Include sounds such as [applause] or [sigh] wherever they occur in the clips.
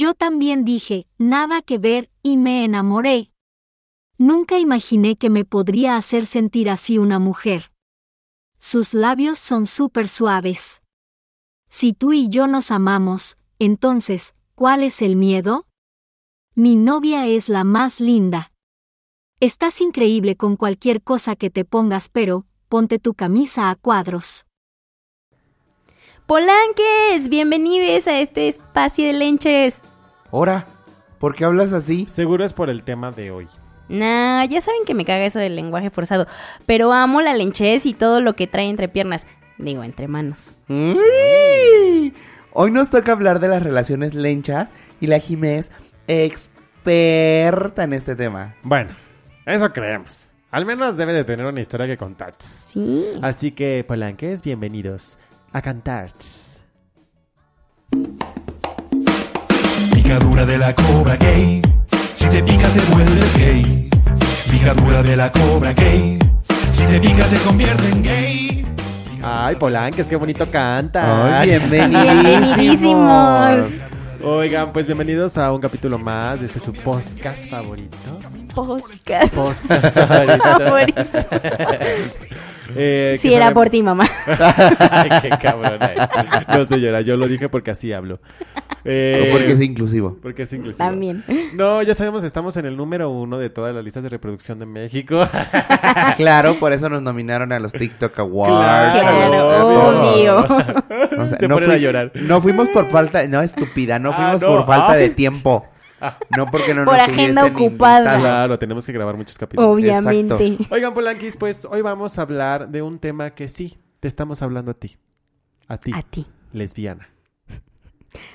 Yo también dije, nada que ver, y me enamoré. Nunca imaginé que me podría hacer sentir así una mujer. Sus labios son súper suaves. Si tú y yo nos amamos, entonces, ¿cuál es el miedo? Mi novia es la más linda. Estás increíble con cualquier cosa que te pongas, pero, ponte tu camisa a cuadros. Polanques, bienvenidos a este espacio de lenches. Ora, ¿por qué hablas así? Seguro es por el tema de hoy. Nah, ya saben que me caga eso del lenguaje forzado, pero amo la lenchez y todo lo que trae entre piernas. Digo, entre manos. Uy. Hoy nos toca hablar de las relaciones lenchas y la Jimé es experta en este tema. Bueno, eso creemos. Al menos debe de tener una historia que contar. Sí. Así que, Polanques, bienvenidos a cantar. Picadura de la cobra gay. Si te pica te vuelves gay. Picadura de la cobra gay. Si te pica te convierte en gay. Ay, Polanques, qué bonito canta. Ay, Bienvenidísimos. [laughs] bienvenidísimos. Oigan, pues bienvenidos a un capítulo más de este su podcast favorito. Podcast. Podcast favorito. [laughs] Eh, Sí, era sabe- por ti, mamá. [laughs] Ay, qué cabrón. No, señora, yo lo dije porque así hablo. Eh, O porque es inclusivo. porque es inclusivo. También. No, ya sabemos, estamos en el número uno de todas las listas de reproducción de México. [laughs] Claro, por eso nos nominaron a los TikTok Awards. Claro, obvio. [laughs] O sea, Se no, ponen a fui- llorar. no fuimos por falta, no estúpida, no Ah, fuimos no, por falta ah. de tiempo. [laughs] No porque no Por nos agenda hubiesen ocupada. invitado. Claro, tenemos que grabar muchos capítulos. Obviamente. Oigan, Polanquis, pues hoy vamos a hablar de un tema que sí, te estamos hablando a ti. A ti, A ti. lesbiana.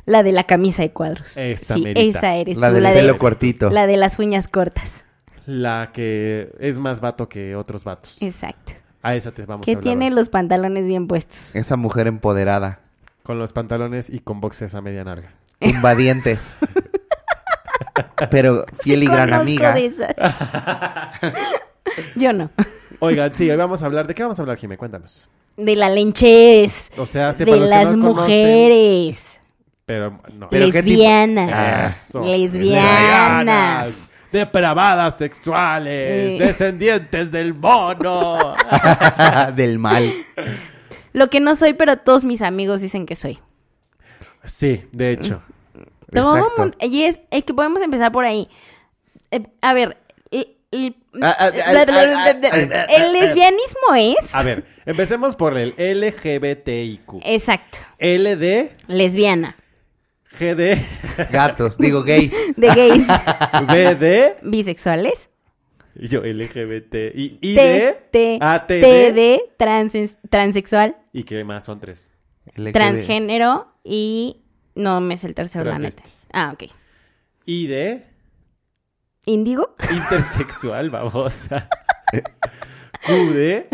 La de la camisa de cuadros. Esa sí, merita. esa eres La tú. del La pelo de, cortito. la de las uñas cortas. La que es más vato que otros vatos. Exacto. A esa te vamos a Que hablar. tiene hoy. los pantalones bien puestos. Esa mujer empoderada. Con los pantalones y con boxes a media narga. Invadientes. [laughs] Pero fiel y gran amiga. de esas. Yo no. Oigan, sí, hoy vamos a hablar. ¿De qué vamos a hablar, Jimé? Cuéntanos. De la lenchez. O sea, sí, de para las no conocen, mujeres. pero no. Pero ¿qué tipo? lesbianas. Eso. Lesbianas. Depravadas sexuales. Eh. Descendientes del mono. [laughs] Del mal. Lo que no soy, pero todos mis amigos dicen que soy. sí, de hecho. Todo Exacto. mundo. Y es, es que podemos empezar por ahí. Eh, a ver. el- el- el lesbianismo es. A ver, empecemos por el LGBTIQ. Exacto. LD, Lesbiana. GD, Gatos, digo gays. De gays. [laughs] BD, bisexuales. y yo LGBT, y ID, T, T, ATD, TD, transes- transexual, y qué más son tres. Transgénero y. No me es el tercero, la neta. Ah, ok. ID, ¿Índigo? [laughs] intersexual, babosa. QD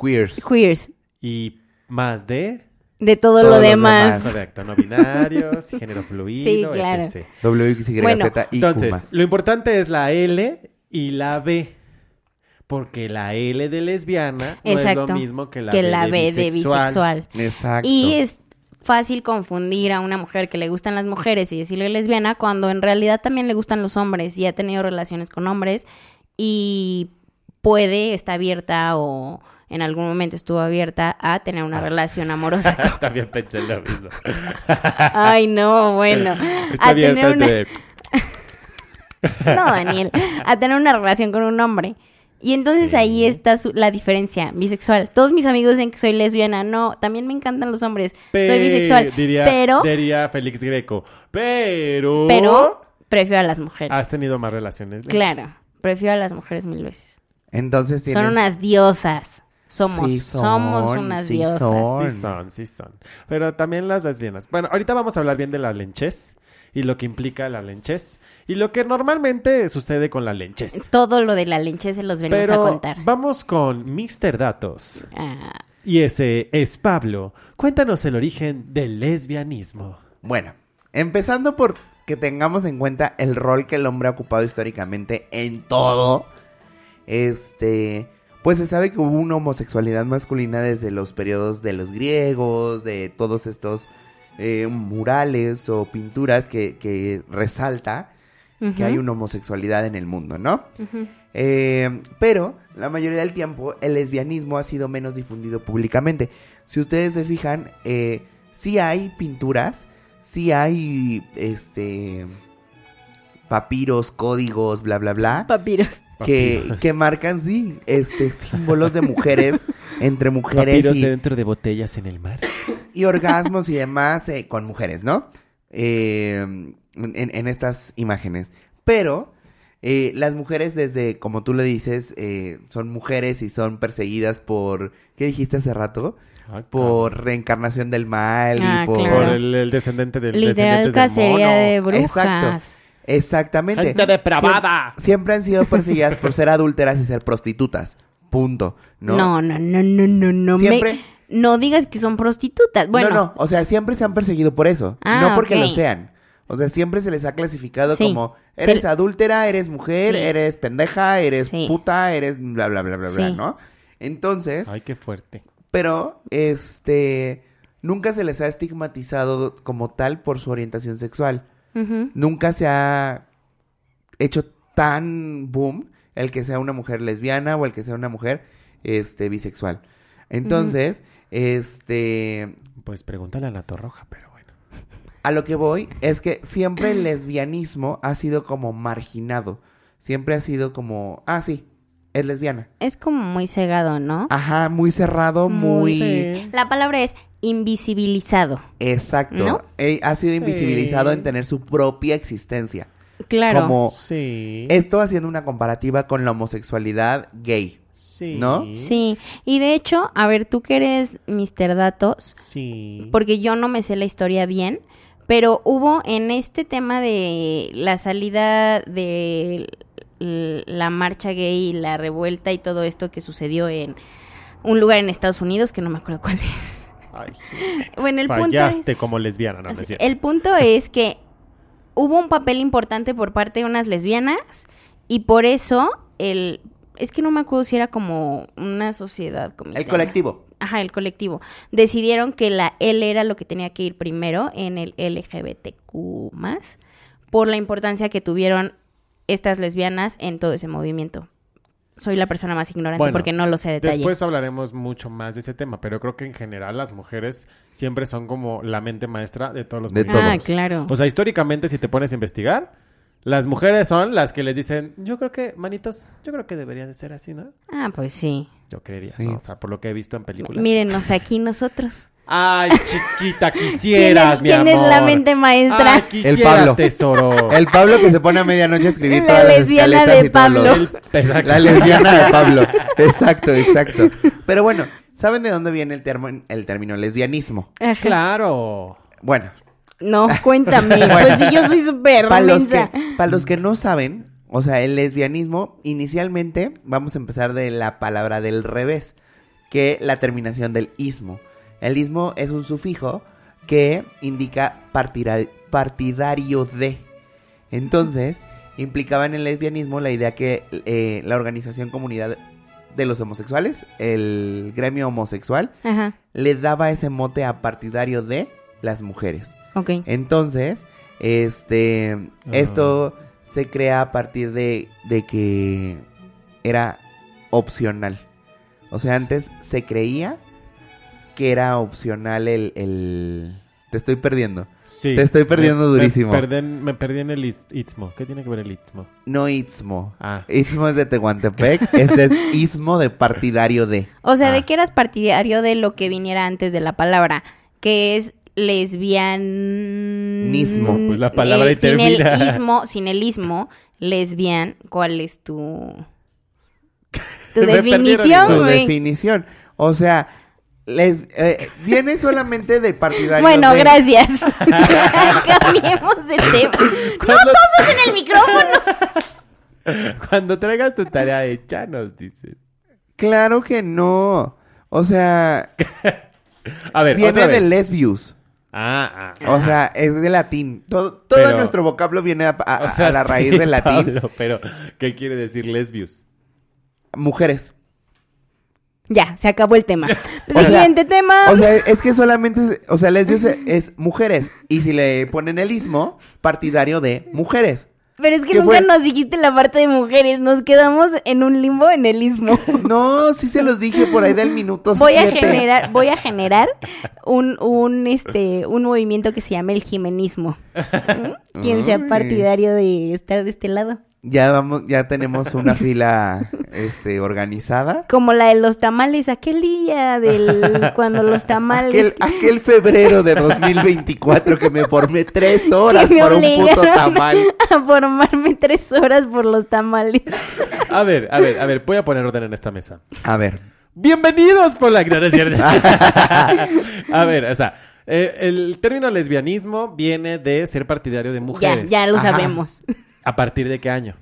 Queers. Queers. y más D, De todo Todos lo los demás. demás. correcto, no binarios, [laughs] género fluido, Sí, claro. etc. WXYZ Bueno, y Entonces, lo importante es la L y la B. Porque la L de lesbiana no es lo mismo que la que B, la de, B de bisexual. bisexual. Exacto. Y es fácil confundir a una mujer que le gustan las mujeres y decirle lesbiana cuando en realidad también le gustan los hombres y ha tenido relaciones con hombres y puede, está abierta o en algún momento estuvo abierta a tener una relación amorosa [laughs] con... [laughs] También pensé lo mismo. [laughs] Ay, no, bueno. Está a tener una... No, Daniel. A tener una relación con un hombre. Y entonces Sí. ahí está su- la diferencia bisexual. Todos mis amigos dicen que soy lesbiana. No, también me encantan los hombres. soy bisexual. Diría, pero, diría Félix Greco. Pero... pero prefiero a las mujeres. Has tenido más relaciones. Claro, prefiero a las mujeres mil veces. Entonces tienes... Son unas diosas. Somos, Sí somos unas sí diosas. son. Sí son, sí son. Pero también las lesbianas. Bueno, ahorita vamos a hablar bien de la lenchez y lo que implica la lenchez y lo que normalmente sucede con la lenchez. Todo lo de la leche se los venimos Pero a contar. vamos con Mr. Datos. Ah, Y ese es Pablo. Cuéntanos el origen del lesbianismo. Bueno, empezando por que tengamos en cuenta el rol que el hombre ha ocupado históricamente en todo. Este, pues se sabe que hubo una homosexualidad masculina desde los periodos de los griegos, de todos estos eh, murales o pinturas que, que resalta que hay una homosexualidad en el mundo, ¿no? Eh, pero la mayoría del tiempo el lesbianismo ha sido menos difundido públicamente. Si ustedes se fijan, eh, sí hay pinturas, sí hay este papiros, códigos, bla bla bla, Papiros. que, Papiros. que marcan sí, este símbolos de mujeres [laughs] entre mujeres Papiros y, dentro de botellas en el mar. y orgasmos y demás eh, con mujeres, ¿no? Eh, en, en estas imágenes. Pero eh, las mujeres desde, como tú lo dices, eh, son mujeres y son perseguidas por, ¿qué dijiste hace rato? Por reencarnación del mal Ah, y por... cabrón. Por el, el descendente del Literal descendientes del cacería mono. de brujas. Exacto. Exactamente. Gente depravada. Siem- Siempre, han sido perseguidas por ser adúlteras y ser prostitutas. Punto. ¿no? No, no, no, no, no, no. me- Siempre- No digas que son prostitutas. Bueno, No, no, o sea, siempre se han perseguido por eso, Ah, no porque lo sean. O sea, siempre se les ha clasificado Sí. como eres Se- adúltera, eres mujer, Sí. eres pendeja, eres Sí. puta, eres bla bla bla bla bla. ¿no? Entonces, Ay, qué fuerte. pero este nunca se les ha estigmatizado como tal por su orientación sexual. Nunca se ha hecho tan boom el que sea una mujer lesbiana o el que sea una mujer este bisexual. Entonces, este Pues pregúntale a la Roja, pero bueno. a lo que voy es que siempre el lesbianismo ha sido como marginado. Siempre ha sido como, ah, sí, es lesbiana. Es como muy cegado, ¿no? Ajá, muy cerrado, muy... Sí. La palabra es invisibilizado. Exacto. ¿No? Eh, ha sido Sí. invisibilizado en tener su propia existencia. Claro. Como Sí. esto haciendo una comparativa con la homosexualidad gay. Sí. ¿no? Sí. Y de hecho, a ver, tú que eres Mr. Datos, Sí. porque yo no me sé la historia bien, pero hubo en este tema de la salida de la marcha gay y la revuelta y todo esto que sucedió en un lugar en Estados Unidos que no me acuerdo cuál es. Ay, sí. [laughs] Bueno, el punto es, como lesbiana, no, es cierto. el punto es que hubo un papel importante por parte de unas lesbianas y por eso el es que no me acuerdo si era como una sociedad comité. El colectivo. Ajá, el colectivo. Decidieron que la L era lo que tenía que ir primero en el LGBTQ por la importancia que tuvieron estas lesbianas en todo ese movimiento. Soy la persona más ignorante Bueno, porque no lo sé de detalle. Después hablaremos mucho más de ese tema, pero creo que en general las mujeres siempre son como la mente maestra de todos los De movimientos. ah, todos. claro. O sea, históricamente, si te pones a investigar, las mujeres son las que les dicen, yo creo que, manitos, yo creo que debería de ser así, ¿no? ah, pues sí. Yo creería, Sí. ¿no? O sea, por lo que he visto en películas. Mírenos aquí nosotros. Ay, [laughs] chiquita, ¿Quién, quisieras, es, mi quién amor. es la mente maestra? Ay, quisieras, El Pablo. tesoro. [laughs] El Pablo que se pone a medianoche a escribir La todas las lesbiana escaletas de y todos los- Pablo. Exacto. La lesbiana de Pablo. [laughs] Exacto, exacto. Pero bueno, ¿saben de dónde viene el, termo- el término lesbianismo? Ajá. Claro. Bueno, No, cuéntame. Pues si yo soy súper para los, que, mensa. para los que no saben, o sea, el lesbianismo, inicialmente, vamos a empezar de la palabra del revés, que la terminación del ismo. El ismo es un sufijo que indica partidario de. Entonces, implicaba en el lesbianismo la idea que eh, la organización comunidad de los homosexuales, el gremio homosexual, Ajá. le daba ese mote a partidario de las mujeres. Ok. Entonces, este, esto se crea a partir de, de que era opcional. O sea, antes se creía que era opcional el... el... Te estoy perdiendo. Sí. Te estoy perdiendo Me- durísimo. Me, perdí- me perdí en el is- istmo. ¿Qué tiene que ver el istmo? No Istmo. Ah. Istmo es de Tehuantepec. [laughs] este es Istmo de partidario de. O sea, Ah. de que eras partidario de lo que viniera antes de la palabra, que es lesbianismo. Nismo. Pues la palabra ahí sin el [laughs] ismo, sin el ismo, lesbian, ¿cuál es tu tu [laughs] definición, Su definición. O sea, les, eh, viene solamente de partidario Bueno, de. gracias. [laughs] Cambiemos de tema. No Cuando, toses en el micrófono. cuando traigas tu tarea hecha, nos dices. Claro que no. O sea, A ver, viene otra de lesbius. Ah, ah. O sea, es de latín. Todo, todo Pero- nuestro vocablo viene a, a- O sea, a la sí, raíz del latín. Pablo, pero, ¿qué quiere decir lesbius? Mujeres. Ya, se acabó el tema. Sea, Siguiente tema. O sea, es que solamente, o sea, lesbios es, es mujeres. Y si le ponen el ismo, partidario de mujeres. Pero es que ¿qué nunca fue? nos dijiste la parte de mujeres. Nos quedamos en un limbo en el istmo. [laughs] No, sí se los dije por ahí del minuto Voy a generar, voy a generar un, un, este, un movimiento que se llama el jimenismo. ¿Mm? Quien sea partidario de estar de este lado. Ya vamos, ya tenemos una fila este organizada. Como la de los tamales, aquel día del [laughs] cuando los tamales Aquel, aquel febrero de 2024 que me formé tres [laughs] horas por un puto tamal. [laughs] a formarme tres horas por los tamales. A ver, a ver, a ver, voy a poner orden en esta mesa. A ver. Bienvenidos por la no, no es cierto. A ver, o sea, eh, el término lesbianismo viene de ser partidario de Ya, mujeres. ya lo Ajá. sabemos. ¿A partir de qué año?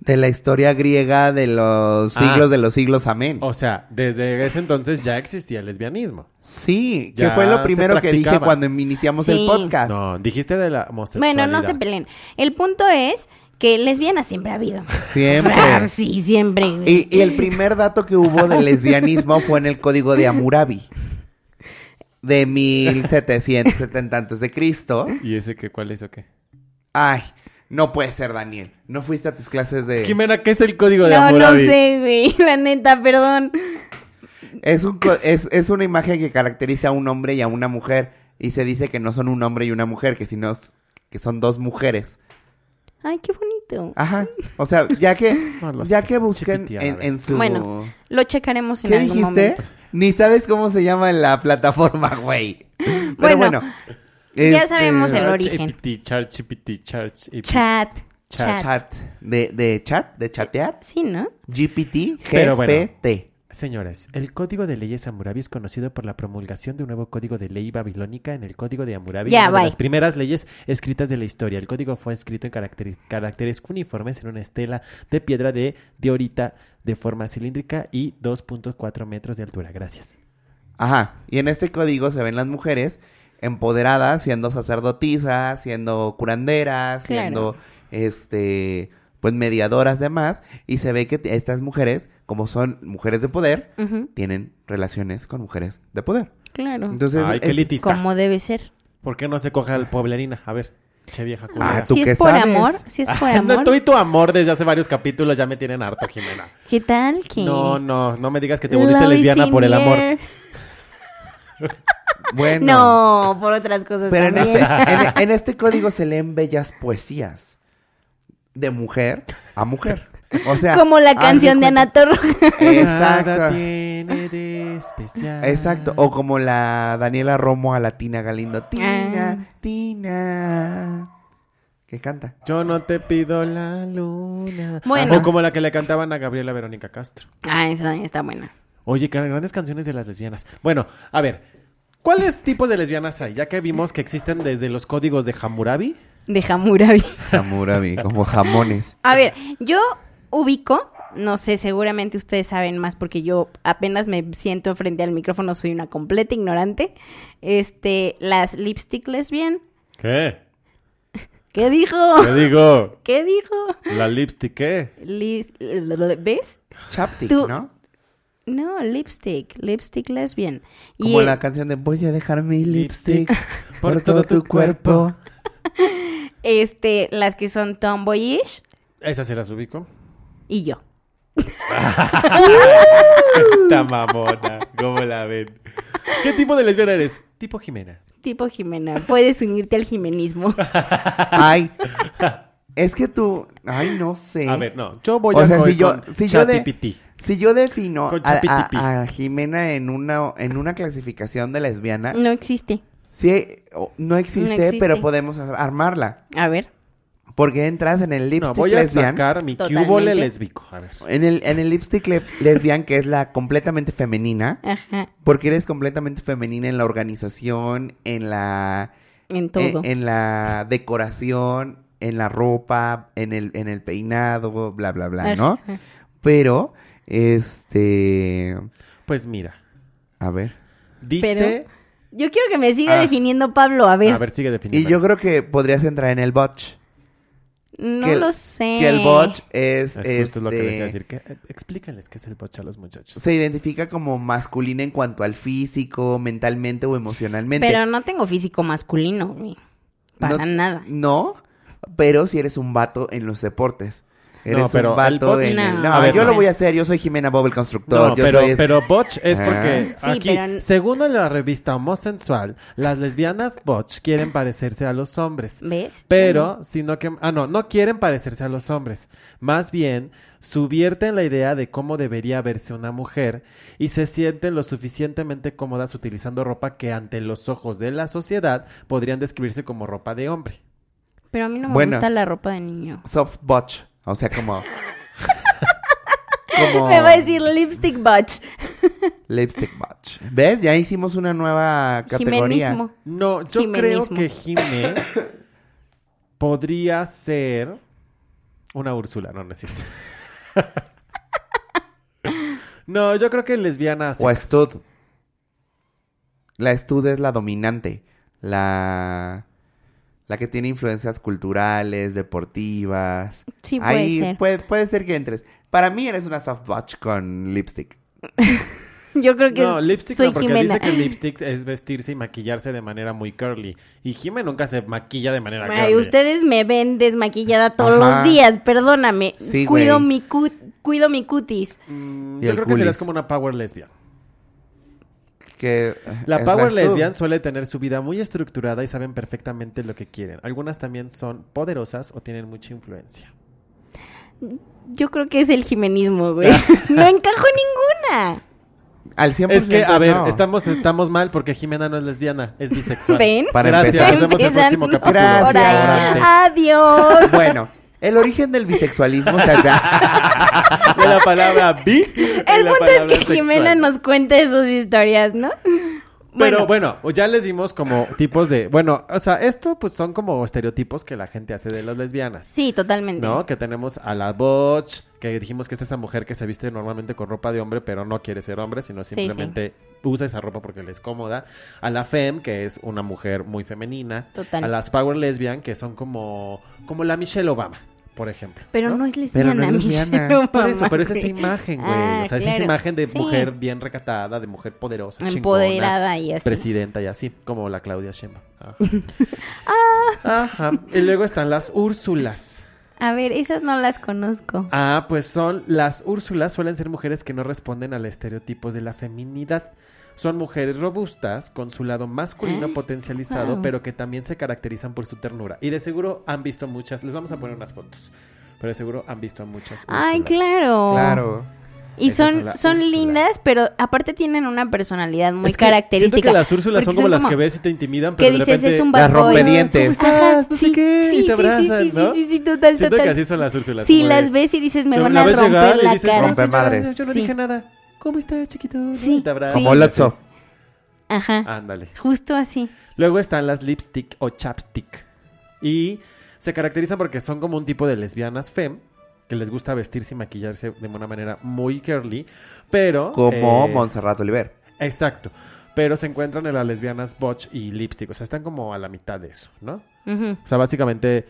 De la historia griega de los Ah. siglos de los siglos, amén. O sea, desde ese entonces ya existía el lesbianismo. Sí, que fue lo primero que dije cuando iniciamos el podcast. No, dijiste de la homosexualidad. Bueno, no se peleen. El punto es que lesbianas siempre ha habido. Siempre. Sí, siempre. y el primer dato que hubo de lesbianismo fue en el código de Hammurabi. De 1770 antes de Cristo. ¿Y ese qué, cuál es o qué? Ay, no puede ser, Daniel. No fuiste a tus clases de... Jimena, ¿qué es el código de No, no Hammurabi? sé, güey. [laughs] La neta, perdón. Es, un co- es, es una imagen que caracteriza a un hombre y a una mujer. Y se dice que no son un hombre y una mujer, que sino que son dos mujeres. Ay, qué bonito. Ajá. O sea, ya que, [laughs] No ya sé, que busquen en, en su... Bueno, Lo checaremos en ¿Qué algún dijiste? momento. Ni sabes cómo se llama la plataforma, güey. [laughs] Pero Bueno, bueno. Ya este, sabemos el Charch, origen. Chat. Chat. Chat. Chat. De, de chat, de chatear. Sí, ¿no? GPT, Pero bueno. GPT. Señores, el Código de Leyes Hammurabi es conocido por la promulgación de un nuevo código de ley babilónica en el Código de Hammurabi, Ya, una de las primeras leyes escritas de la historia. El código fue escrito en caracteri- caracteres cuneiformes en una estela de piedra de diorita de forma cilíndrica y 2.4 metros de altura. Gracias. Ajá. Y en este código se ven las mujeres empoderadas, siendo sacerdotisas, siendo curanderas, Claro. siendo este pues mediadoras demás y se ve que estas mujeres, como son mujeres de poder, tienen relaciones con mujeres de poder. Claro. Entonces, Ay, qué es-. Como debe ser. ¿Por qué no se coge al poblerina? A ver, che vieja culera. Ah, ¿tú Si qué es por sabes? amor, si es por Ah, [laughs] no, amor. tú y tu amor desde hace varios capítulos ya me tienen harto, Jimena. ¿Qué tal que? No, no, no me digas que te volviste Love lesbiana por el amor. [laughs] bueno. No, por otras cosas Pero en este, en, [laughs] en este código se leen bellas poesías. De mujer a mujer. O sea. Como la canción de cuenta- Ana Torroja. Nada Exacto. tiene de especial. Exacto. O como la Daniela Romo a la Tina Galindo. Tina, Ah. Tina. ¿Qué canta? Yo no te pido la luna. Bueno. O como la que le cantaban a Gabriela Verónica Castro. Ah, esa también está buena. Oye, grandes canciones de las lesbianas. Bueno, a ver. ¿Cuáles tipos de lesbianas hay? Ya que vimos que existen desde los códigos de Hammurabi. De Hammurabi. Hammurabi, como jamones. A ver, yo ubico, no sé, seguramente ustedes saben más porque yo apenas me siento frente al micrófono, soy una completa ignorante. Este, las lipstick lesbian. ¿Qué? ¿Qué dijo? ¿Qué digo? ¿Qué dijo? ¿La lipstick qué? ¿Ves? Chapstick, ¿no? No, lipstick, lipstick lesbian. Y Como es- la canción de Voy a dejar mi Lipstick lipstick [laughs] por todo tu cuerpo. [laughs] este, las que son tomboyish Esas se las ubico. y yo. [laughs] Esta mamona. ¿Cómo la ven? ¿Qué tipo de lesbiana eres? Tipo Jimena. Tipo Jimena, puedes unirte al jimenismo. Ay. Es que tú. Ay, no sé. A ver, no. Yo voy O a sea, si yo- con si yo de-. Si yo defino a, chapitipi. a- a Jimena en una, en una clasificación de lesbiana, No existe. sí, no, existe, No existe. pero podemos ar- armarla. A ver. Porque entras en el No, lipstick voy a lesbian. sacar mi cubole lésbico. A ver. En el, en el lipstick le- lesbian, que es la completamente femenina. Ajá. Porque eres completamente femenina en la organización, en la... En todo. En, en la decoración, en la ropa, en el, en el peinado, bla, bla, bla, ¿no? Ajá. Pero, este... Pues mira. A ver. Dice. Yo quiero que me siga Ah. definiendo Pablo, a ver. A ver, sigue Y definiendo. yo creo que podrías entrar en el botch. No que lo sé. Que el botch es, Es justo lo que este, decir. Que, eh, explícales qué es el botch a los muchachos. se identifica como masculina en cuanto al físico, mentalmente o emocionalmente. Pero no tengo físico masculino, güey. Para No- nada. No, pero si eres un vato en los deportes. Eres pero un vato botch- en el... No. No, A ver, yo no. lo voy a hacer. Yo soy Jimena Bob el constructor. No, yo pero, soy... pero botch es porque Sí, aquí, pero- según la revista Homosensual, las lesbianas botch quieren parecerse a los hombres. ¿Ves? Pero, sino que, ah, no, no quieren parecerse a los hombres. Más bien, subvierten la idea de cómo debería verse una mujer y se sienten lo suficientemente cómodas utilizando ropa que ante los ojos de la sociedad podrían describirse como ropa de hombre. Pero a mí no me Bueno. gusta la ropa de niño. Soft botch. O sea, como... como... [laughs] Me va a decir lipstick botch. [laughs] Lipstick botch. ¿ Ves? Ya hicimos una nueva categoría. Jimenismo. No, yo creo que Jime podría ser una Úrsula, no, no es cierto. [laughs] no, yo creo que lesbiana. O. Stud. La Stud es la dominante. La... La que tiene influencias culturales, deportivas. Sí, puede Ahí ser. Puede, puede ser que entres. Para mí eres una soft botch con lipstick. [laughs] Yo creo que No, lipstick soy no, porque Jimena. dice que [laughs] lipstick es vestirse y maquillarse de manera muy curly. Y Jime nunca se maquilla de manera Ay, curly. ustedes me ven desmaquillada todos Ajá. los días, perdóname. Sí, cuido güey. mi cu- cuido mi cutis. Mm, yo creo que serías culis. como una power lesbian. Que La power lesbian suele tener su vida muy estructurada y saben perfectamente lo que quieren. Algunas también son poderosas o tienen mucha influencia. Yo creo que es el jimenismo, güey. [laughs] [laughs] no encajo ninguna. Al 100% Es que, a ver, no. estamos, estamos mal porque Jimena no es lesbiana, es bisexual. ¿Ven? Para Gracias, empezar. nos vemos en el próximo capítulo. Gracias. Adiós. Bueno, el origen del bisexualismo se da... [laughs] De la palabra bi. El la punto es que sexual. Jimena nos cuente sus historias, ¿no? Pero bueno, ya les dimos como tipos de... Bueno, o sea, esto pues son como estereotipos que la gente hace de las lesbianas. Sí, totalmente. ¿No? Que tenemos a la botch, que dijimos que esta es esa mujer que se viste normalmente con ropa de hombre, pero no quiere ser hombre, sino Sí, simplemente usa esa ropa porque le es cómoda. A la femme, que es una mujer muy femenina. Total. A las power lesbian, que son como, como la Michelle Obama, por ejemplo. Pero no, es lesbiana, Pero no es Michelle lesbiana. [laughs] Por eso, pero es esa imagen, güey. Ah, o sea, es esa imagen de Sí. mujer bien recatada, de mujer poderosa, Empoderada y así. presidenta y así, como la Claudia Sheinbaum. Ajá. [laughs] Ajá. Y luego están las Úrsulas. A ver, esas no las conozco. Ah, pues son las Úrsulas suelen ser mujeres que no responden al estereotipos de la feminidad. Son mujeres robustas, con su lado masculino Ah, potencializado, wow. pero que también se caracterizan por su ternura. Y de seguro han visto muchas, les vamos a poner unas fotos, pero de seguro han visto a muchas Ay, Úrsulas. claro. Claro. Y Esas son son, son lindas, pero aparte tienen una personalidad muy Es que característica. Siento que las Úrsulas son como las que ves y te intimidan, pero que de dices repente... es un Las rompedientes. ¿Cómo estás? Ah, no sé qué, y te abrazas, sí, ¿no? sí, sí, sí, total, Siento total. que así son las Úrsulas. Sí, las ves y dices, me van a romper llegar y la dices, cara. Rompe "Señora, madres". Yo no Sí. dije nada. ¿Cómo está, chiquito? Sí, te abraza. sí. Como Lotso. Ajá, Ándale. justo así. Luego están las lipstick o chapstick. Y se caracterizan porque son como un tipo de lesbianas femme que les gusta vestirse y maquillarse de una manera muy curly, pero... Como eh, Montserrat Oliver. Exacto. Pero se encuentran en las lesbianas botch y lipstick. O sea, están como a la mitad de eso, ¿no? Ujú. O sea, básicamente,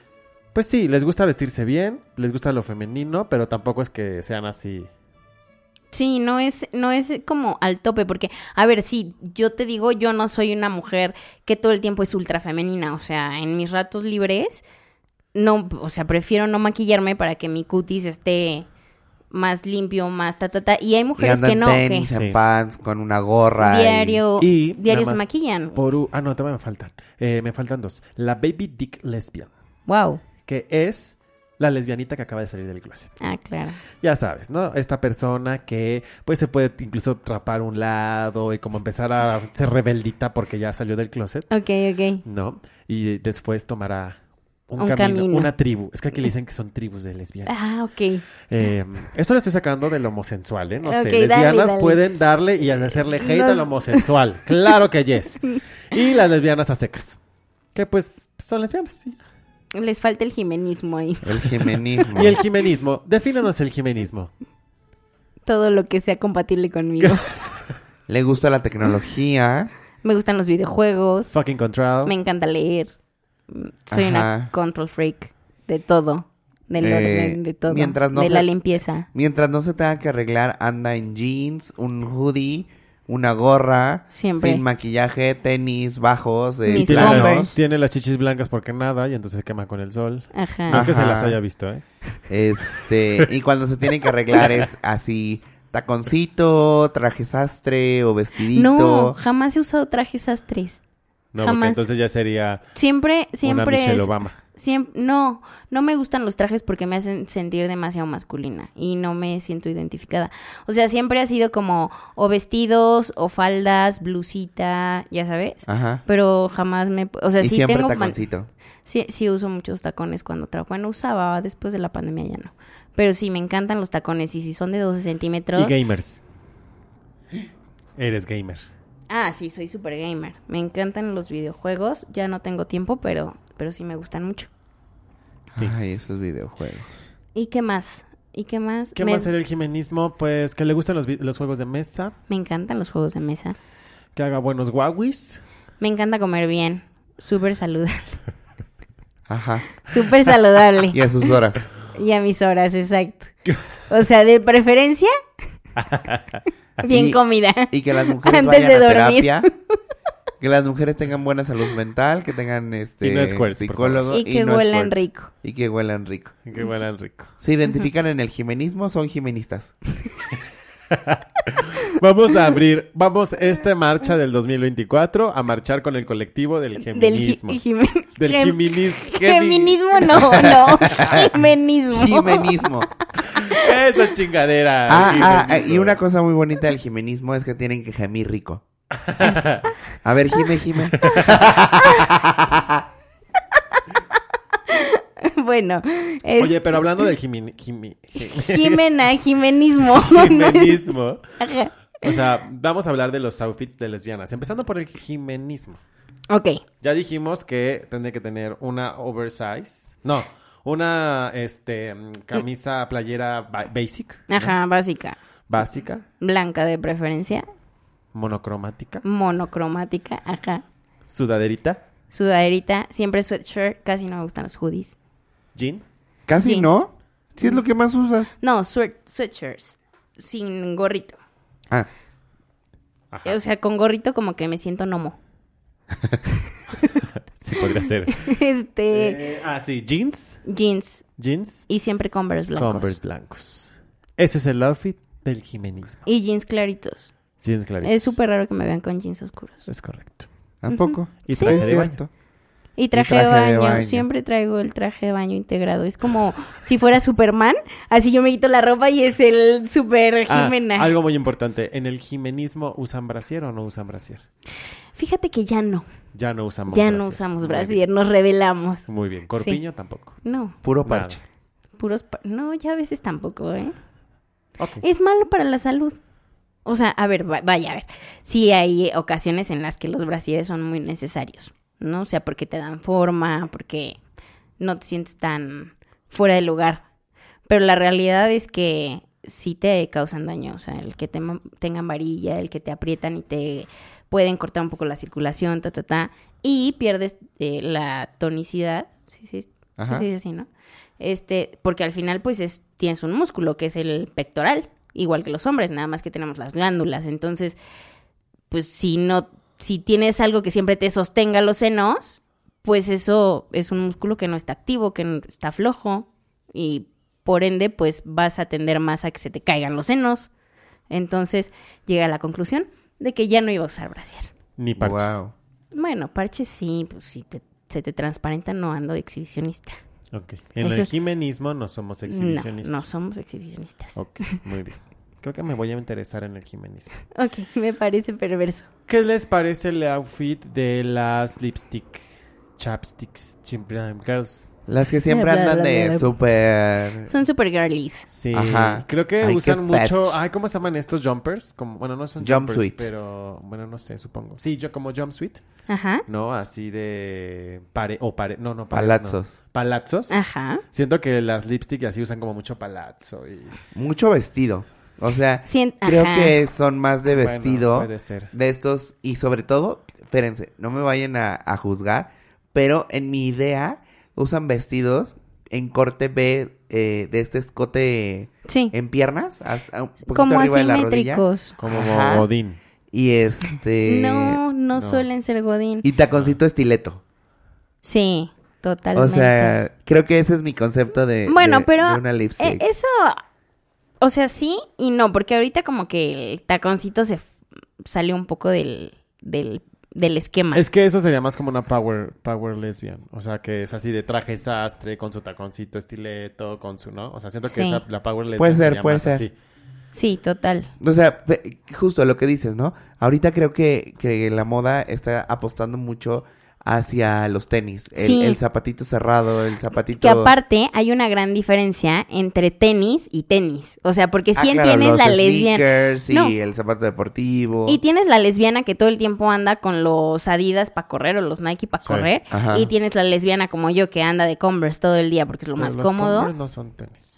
pues sí, les gusta vestirse bien, les gusta lo femenino, pero tampoco es que sean así. Sí, no es, no es como al tope, porque, a ver, sí, yo te digo, yo no soy una mujer que todo el tiempo es ultra femenina, o sea, en mis ratos libres, no, o sea, prefiero no maquillarme para que mi cutis esté más limpio, más ta, ta, ta, y hay Y mujeres que no, tenis, que en pants, con una gorra. diario, Y diario se maquillan. Por u- ah, no, todavía me faltan. Eh, me faltan dos. La Baby Dick Lesbian, Wow. que es la lesbianita que acaba de salir del closet. Ah, claro. Ya sabes, ¿no? Esta persona que pues se puede incluso trapar un lado y como empezar a ser rebeldita porque ya salió del closet, Ok, ok. ¿no? Y después tomará un, Un camino, camino. una tribu. Es que aquí le dicen que son tribus de lesbianas. Ah, ok. Eh, esto lo estoy sacando del homosexual, ¿eh? No sé. Lesbianas dale. pueden darle y hacerle [laughs] hate Nos- al homosexual. claro que yes. [laughs] Y las lesbianas a secas. Que pues son lesbianas, sí. Les falta el jimenismo ahí. El jimenismo. Y el jimenismo. Defínanos el jimenismo. Todo lo que sea compatible conmigo. [laughs] Le gusta la tecnología. Me gustan los videojuegos. Fucking control. Me encanta leer. Soy una control freak de todo. del Eh, orden, de todo. mientras no de se- la limpieza. Mientras no se tenga que arreglar, anda en jeans, un hoodie, una gorra, Siempre. sin maquillaje, tenis bajos, eh, Tiene las, planos. tiene las chichis blancas porque nada y entonces se quema con el sol. Ajá. No es que se las haya visto, ¿eh? Este, y cuando se tiene que arreglar es así, taconcito, traje sastre o vestidito. No, jamás he usado trajes sastres. No, Jamás. porque entonces ya sería Siempre, una siempre Michelle es... Obama. Siem- no, no me gustan los trajes porque me hacen sentir demasiado masculina y no me siento identificada. O sea, siempre ha sido como o vestidos o faldas, blusita, ya sabes. Ajá. Pero jamás me... O sea, y sí siempre tengo... taconcito. Sí, sí uso muchos tacones cuando trabajo. Bueno, usaba después de la pandemia ya no. Pero sí, me encantan los tacones y si son de 12 centímetros... Y gamers. Eres gamer. Ah, sí, soy super gamer. Me encantan los videojuegos. Ya no tengo tiempo, pero, pero sí me gustan mucho. Sí. Ay, esos videojuegos. ¿Y qué más? ¿Y qué más? ¿Qué me, más sería el jimenismo? Pues que le gustan los, los juegos de mesa, me encantan los juegos de mesa. que haga buenos guaguis. Me encanta comer bien. Súper saludable. Ajá. Súper saludable. [laughs] Y a sus horas. y a mis horas, exacto. O sea, de preferencia, [laughs] bien Y- comida. Y que las mujeres Antes vayan de a dormir. terapia. Que las mujeres tengan buena salud mental, que tengan este Y no squirts, psicólogo Y que no huelan squirts. rico. Y que huelan rico. Que huelan rico. [laughs] Se identifican en el jimenismo, son jimenistas. [laughs] Vamos a abrir, vamos esta marcha del 2024 a marchar con el colectivo del Del feminismo. gi- jime- Del gem- no, no. [laughs] Jimenismo. Jimenismo. Esa chingadera. Ah, ah, ah, y una cosa muy bonita del jimenismo es que tienen que gemir rico. [laughs] A ver, Jime, Jime. [laughs] bueno, es Oye, pero hablando del jimini- jimi- jim- Jimena, [laughs] Jimenismo. Jimenismo. Ajá. O sea, vamos a hablar de los outfits de lesbianas. Empezando por el jimenismo. Ok, Ya dijimos que tendría que tener una oversize. No, una este camisa playera ba- basic. ¿no? ajá, básica. Básica, Blanca de preferencia, monocromática, monocromática, ajá. sudaderita, Sudaderita, siempre sweatshirt, casi no me gustan los hoodies. jean, Casi Jeans. no. Si es lo que más usas. No, sweat, sweatshirts, sin gorrito. Ah, Ajá. O sea, con gorrito como que me siento nomo. [laughs] Sí, podría ser. Este, Eh, ah, sí, jeans, jeans jeans, y siempre Converse blancos. Converse blancos. Ese es el outfit del jimenismo. Y jeans claritos. Jeans claritos. Es súper raro que me vean con jeans oscuros. Es correcto. ¿a poco? Y traje de baño. cierto. Y traje, traje de, de baño. Siempre traigo el traje de baño integrado. Es como [laughs] si fuera Superman. Así yo me quito la ropa y es el super Ah, Jimena. algo muy importante. ¿En el jimenismo usan brasier o no usan brasier? Fíjate que ya no. Ya no usamos Ya brasier. no usamos brasier. Nos revelamos. Muy bien. Corpiño tampoco. No, Puro Nada. parche. puros... pa- No, ya a veces tampoco, ¿eh? Es malo para la salud. O sea, a ver, va- vaya, a ver. Sí hay ocasiones en las que los brasieres son muy necesarios, ¿no? O sea, porque te dan forma, porque no te sientes tan fuera de lugar. Pero la realidad es que sí te causan daño. O sea, el que te tengan varilla, el que te aprietan y te pueden cortar un poco la circulación, ta, ta, ta. Y pierdes eh, la tonicidad. Sí, sí, sí, Ajá. sí, sí, ¿no? Este, porque al final, pues, es, tienes un músculo que es el pectoral, igual que los hombres, nada más que tenemos las glándulas. Entonces, pues, si no, si tienes algo que siempre te sostenga los senos, pues eso es un músculo que no está activo, que está flojo, y por ende, pues vas a tender más a que se te caigan los senos. Entonces, llega a la conclusión de que ya no iba a usar brasier. Ni parches. Wow. Bueno, parches sí, pues si te, se te transparenta, no ando de exhibicionista. Ok. En Eso- el jimenismo no somos No, exhibicionistas. no somos exhibicionistas. Ok, muy bien. Creo que me voy a interesar en el jimenismo. [laughs] Ok, me parece perverso. ¿Qué les parece el outfit de las lipstick, chapsticks, Girls? Las que [laughs] siempre Bla, andan bla, de súper... Son super girlies. Sí, Ajá. creo que Ay, usan mucho. fetch. Ay, ¿cómo se llaman estos jumpers? Como, bueno, no son jumpers, Jumpsuit. pero bueno, no sé, supongo. Sí, yo como jumpsuit, Ajá. ¿no? Así de pare o pare, no, no pared, Palazzos. no. Palazzos. Ajá. Siento que las lipstick así usan como mucho palazzo y Mucho vestido. O sea, creo ajá. que son más de Bueno, vestido puede ser. de estos. Y sobre todo, espérense, no me vayan a, a juzgar, pero en mi idea usan vestidos en corte B eh, de este escote Sí. en piernas, hasta un Como arriba de la rodilla. asimétricos. Como Ajá. Godín. Y este... [laughs] No, no, no. suelen ser godín. Y taconcito estileto. Sí, totalmente. O sea, creo que ese es mi concepto de, Bueno, de- pero de una lipstick. Eh, eso, o sea, sí y no, porque ahorita como que el taconcito se salió un poco del, del, del esquema. Es que eso sería más como una power, power lesbian. O sea, que es así de traje sastre, con su taconcito estileto, con su, ¿no? O sea, siento que Sí. esa, la power lesbian Puede ser, sería puede más ser. así. Sí, total. O sea, pe- justo lo que dices, ¿no? Ahorita creo que, que la moda está apostando mucho hacia los tenis. El, Sí. el zapatito cerrado, el zapatito... Que aparte hay una gran diferencia entre tenis y tenis. O sea, porque Ah, sí claro, tienes los la lesbiana. sneakers y No. el zapato deportivo. Y tienes la lesbiana que todo el tiempo anda con los Adidas para correr o los Nike para Sí. correr. Ajá. Y tienes la lesbiana como yo que anda de Converse todo el día porque es lo Pero más los cómodo. Converse no son tenis.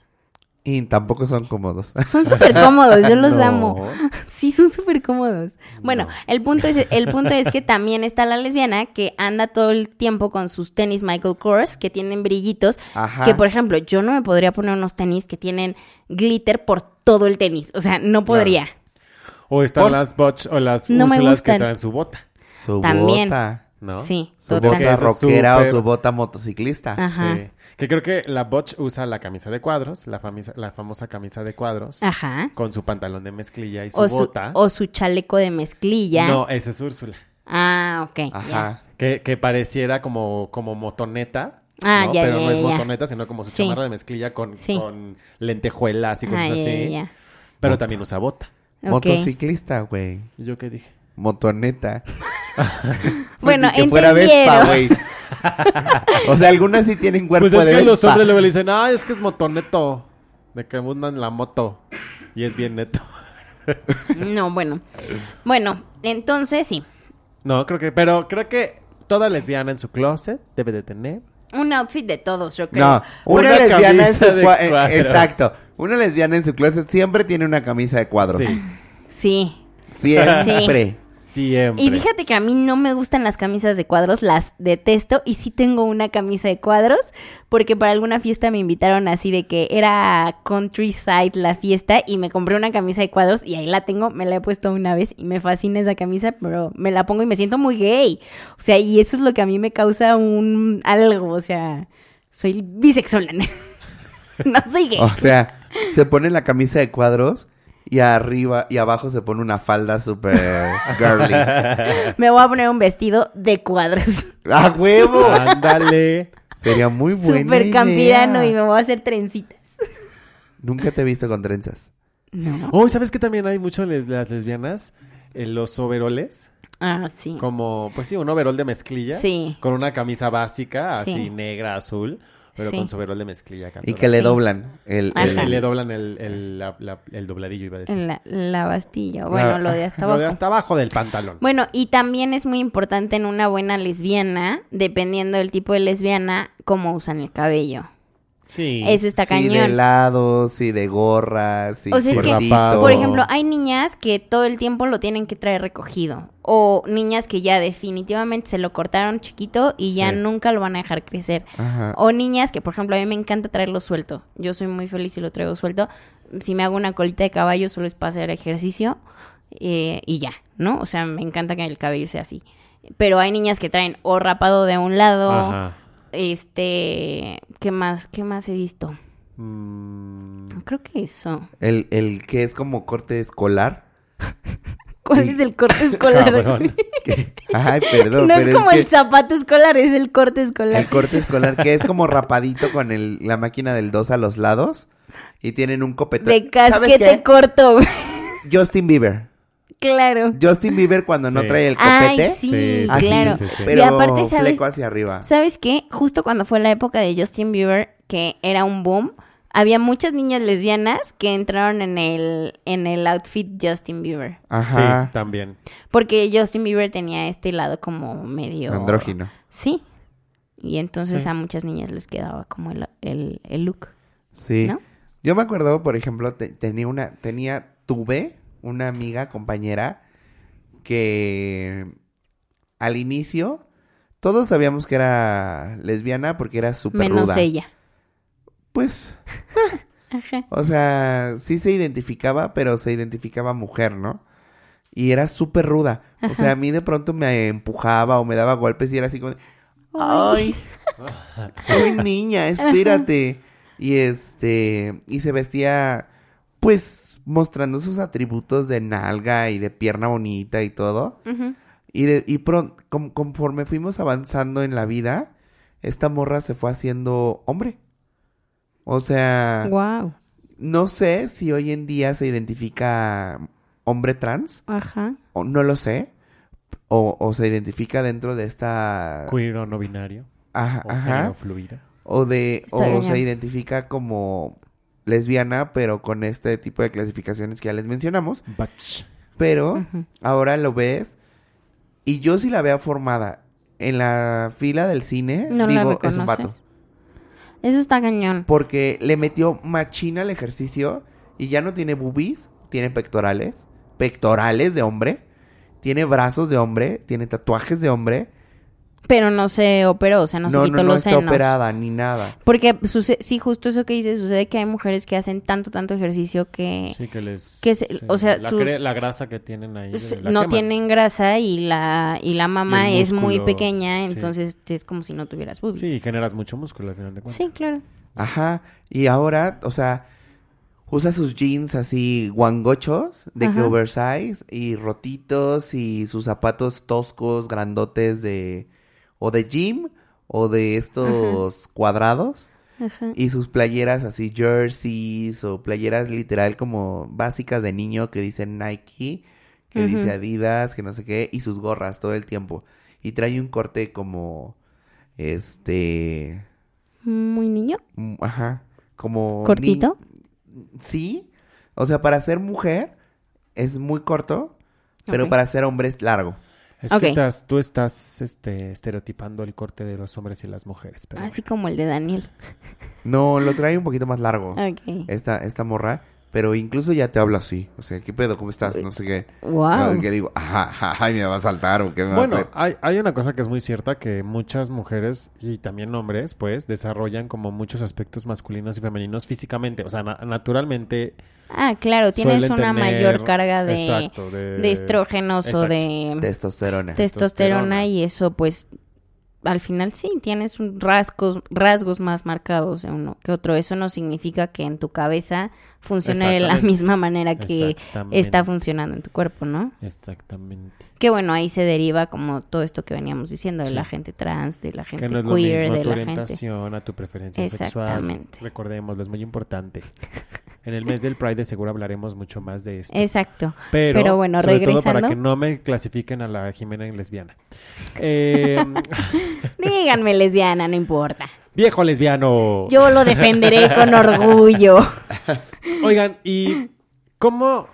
Y tampoco son cómodos. [laughs] Son [laughs] súper cómodos, yo los No. amo. [laughs] Sí, son súper cómodos. Bueno, el punto es el punto es que también está la lesbiana que anda todo el tiempo con sus tenis Michael Kors que tienen brillitos, Ajá. que por ejemplo, yo no me podría poner unos tenis que tienen glitter por todo el tenis, o sea, no podría. O están Por- las botch o las No me úrsulas que gustan. traen su bota, Su También. bota. ¿no? Sí, Su total. Bota rockera o su bota motociclista. Ajá. Sí. Que creo que la botch usa la camisa de cuadros, la, famisa- la famosa camisa de cuadros, Ajá. con su pantalón de mezclilla y su O su, bota. o su chaleco de mezclilla. No, esa es Úrsula. Ah, ok. Ajá. Que, que pareciera como, como motoneta. Ah, ¿no? ya, Pero ya, no es ya, motoneta, sino como su Sí. chamarra de mezclilla con, Sí. con lentejuelas y cosas Ah, así. ya, ya. Pero también usa bota. Motociclista, güey. ¿Y yo qué dije? Motoneta. [laughs] Bueno, Ni que fuera Vespa, entendieron. güey. O sea, algunas sí tienen cuerpo Pues es de que los hombres luego le dicen, ah, es que es motoneto. De que en la moto. Y es bien neto. [laughs] No, bueno. Bueno, entonces sí. No, creo que, pero creo que toda lesbiana en su closet debe de tener. Un outfit de todos, yo creo. No, una, Una lesbiana en su de eh. Exacto. Una lesbiana en su closet siempre tiene una camisa de cuadros. Sí, Sí. Siempre. Siempre. Y fíjate que a mí no me gustan las camisas de cuadros, las detesto y sí tengo una camisa de cuadros porque para alguna fiesta me invitaron así de que era countryside la fiesta y me compré una camisa de cuadros y ahí la tengo, me la he puesto una vez y me fascina esa camisa, pero me la pongo y me siento muy gay. O sea, y eso es lo que a mí me causa un algo, o sea, soy bisexual. [laughs] no soy gay. O sea, se pone la camisa de cuadros y arriba y abajo se pone una falda súper girly. [laughs] Me voy a poner un vestido de cuadros. ¡A huevo! Ándale. Sería muy buena Súper campirano y me voy a hacer trencitas. Nunca te he visto con trenzas. No. Oh, ¿sabes que también hay mucho les- las lesbianas? En los overoles. Ah, sí. Como, pues sí, un overol de mezclilla. Sí. Con una camisa básica, Sí. así negra, azul. Pero Sí. con su overol de mezclilla. acá Y que le Sí. doblan el... El- Y le doblan el, el, la- la- el dobladillo, iba a decir. En la, la Bastilla. Bueno, La- lo de hasta Lo de abajo. hasta abajo del pantalón. Bueno, y también es muy importante en una buena lesbiana, dependiendo del tipo de lesbiana, cómo usan el cabello. Sí. Eso está sí, de cañón. lados y de gorras y O sea, es que, por ejemplo, hay niñas que todo el tiempo lo tienen que traer recogido. O niñas que ya definitivamente se lo cortaron chiquito y ya Sí. nunca lo van a dejar crecer. Ajá. O niñas que, por ejemplo, a mí me encanta traerlo suelto. Yo soy muy feliz si lo traigo suelto. Si me hago una colita de caballo, solo es para hacer ejercicio eh, y ya, ¿no? O sea, me encanta que el cabello sea así. Pero hay niñas que traen o rapado de un lado, Ajá. Este, ¿qué más? ¿Qué más he visto? Mm, Creo que eso. El, el que es como corte escolar. [laughs] ¿Cuál es el corte [laughs] escolar? [laughs] Ay, perdón. no pero es como el zapato escolar, es el corte escolar. el corte escolar que es como rapadito con el, la máquina del 2 a los lados. Y tienen un copetón. de ¿Sabes casquete corto. Justin Bieber. Claro. Justin Bieber cuando no trae el Ay, copete. sí, Sí, así, claro. sí, sí, sí. Pero Y aparte, ¿sabes? hacia arriba. ¿Sabes qué? Justo cuando fue la época de Justin Bieber, que era un boom, había muchas niñas lesbianas que entraron en el, en el outfit Justin Bieber. Ajá. Sí, también. Porque Justin Bieber tenía este lado como medio... Andrógino. Sí. Y entonces Sí. a muchas niñas les quedaba como el, el, el look. Sí. ¿No? Yo me acuerdo, por ejemplo, te- tenía una, tenía, tuve una amiga, compañera, que al inicio todos sabíamos que era lesbiana porque era súper Menos ruda. ella. pues, [laughs] Ajá. o sea, sí se identificaba, pero se identificaba mujer, ¿no? Y era súper ruda. O sea, a mí de pronto me empujaba o me daba golpes y era así como, de, ay, soy niña, espérate. Y este, y se vestía, pues, mostrando sus atributos de nalga y de pierna bonita y todo. Ujú. Y, de, y pron- com- conforme fuimos avanzando en la vida, esta morra se fue haciendo hombre. O sea, Wow. no sé si hoy en día se identifica hombre trans, Ajá. o no lo sé, o, o se identifica dentro de esta... Queer o no binario. Ajá, O ajá. fluida. O de Está o se identifica como lesbiana, pero con este tipo de clasificaciones que ya les mencionamos. Pero ahora lo ves y yo sí la veo formada en la fila del cine, No la digo, es un vato. Eso está cañón. Porque le metió machina al ejercicio y ya no tiene boobies, tiene pectorales, pectorales de hombre, tiene brazos de hombre, tiene tatuajes de hombre. Pero no se operó, o sea, no, No, se no, quitó no los está senos. operada ni nada. Porque suce- sí, justo eso que dices, sucede que hay mujeres que hacen tanto, tanto ejercicio que Sí, que les... Que se- o sea, la, sus- la grasa que tienen ahí. la no queman. tienen grasa y la, y la mama Y es muy pequeña, sí. entonces es como si no tuvieras boobies. Sí, y generas mucho músculo al final de cuentas. Sí, claro. Ajá. Y ahora, o sea, usa sus jeans así guangochos, de que Ajá. oversize, y rotitos, y sus zapatos toscos, grandotes de... o de gym, o de estos cuadrados. Ajá. Y sus playeras así, jerseys, o playeras literal como básicas de niño que dicen Nike, que dice Adidas, que no sé qué, y sus gorras todo el tiempo. Y trae un corte como... Este... Muy niño. Ajá. Como. ¿Cortito? ni- Sí. O sea, para ser mujer es muy corto, pero para ser hombre es largo. Es Ok. que estás- tú estás este, estereotipando el corte de los hombres y las mujeres. Pero Así como el de Daniel. No, lo trae un poquito más largo. [laughs] Esta, esta morra. Pero incluso ya te habla así. O sea, ¿qué pedo? ¿Cómo estás? No sé qué. Wow. No, que digo, ajá, ajá, ay, me va a saltar o qué me Bueno, va a hacer. hay, hay una cosa que es muy cierta, que muchas mujeres y también hombres, pues, desarrollan como muchos aspectos masculinos y femeninos físicamente. O sea, na- naturalmente Ah, claro, tienes una tener- mayor carga de, Exacto, de, de estrógenos o de Testosterona. testosterona testosterona. y eso pues al final sí tienes un rasgos rasgos más marcados de uno que otro. Eso no significa que en tu cabeza funcione de la misma manera que está funcionando en tu cuerpo, ¿no? Exactamente. Que bueno, ahí se deriva como todo esto que veníamos diciendo de Sí. la gente trans, de la gente Que no es lo queer, mismo de tu la gente. orientación a tu preferencia sexual. Exactamente. Recordémoslo, es muy importante. En el mes del Pride de seguro hablaremos mucho más de esto. Exacto. Pero, Pero bueno, sobre todo para regresando. que no me clasifiquen a la Jimena en lesbiana. [laughs] Eh, Díganme lesbiana, no importa. viejo lesbiano. Yo lo defenderé con orgullo. [laughs] Oigan, ¿y cómo,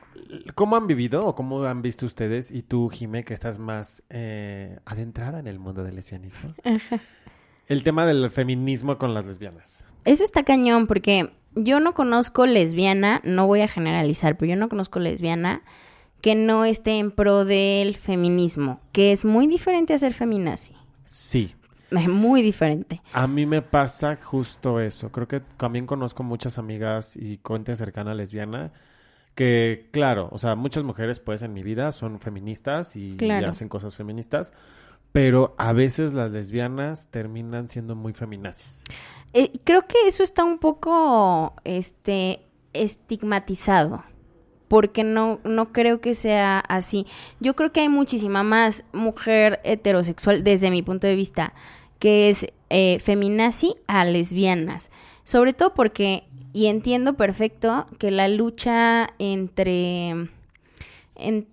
cómo han vivido o cómo han visto ustedes y tú, Jime, que estás más eh, adentrada en el mundo del lesbianismo? [laughs] El tema del feminismo con las lesbianas. Eso está cañón porque yo no conozco lesbiana, no voy a generalizar, pero yo no conozco lesbiana que no esté en pro del feminismo, que es muy diferente a ser feminazi. Sí. Es [laughs] muy diferente. A mí me pasa justo eso. Creo que también conozco muchas amigas y cuenta cercana lesbiana que, claro, o sea, muchas mujeres pues en mi vida son feministas y, Claro. hacen cosas feministas, pero a veces las lesbianas terminan siendo muy feminazis. Eh, creo que eso está un poco este estigmatizado. Porque no, no creo que sea así. Yo creo que hay muchísima más mujer heterosexual, desde mi punto de vista, que es eh, feminazi a lesbianas. Sobre todo porque, y entiendo perfecto, que la lucha entre. en-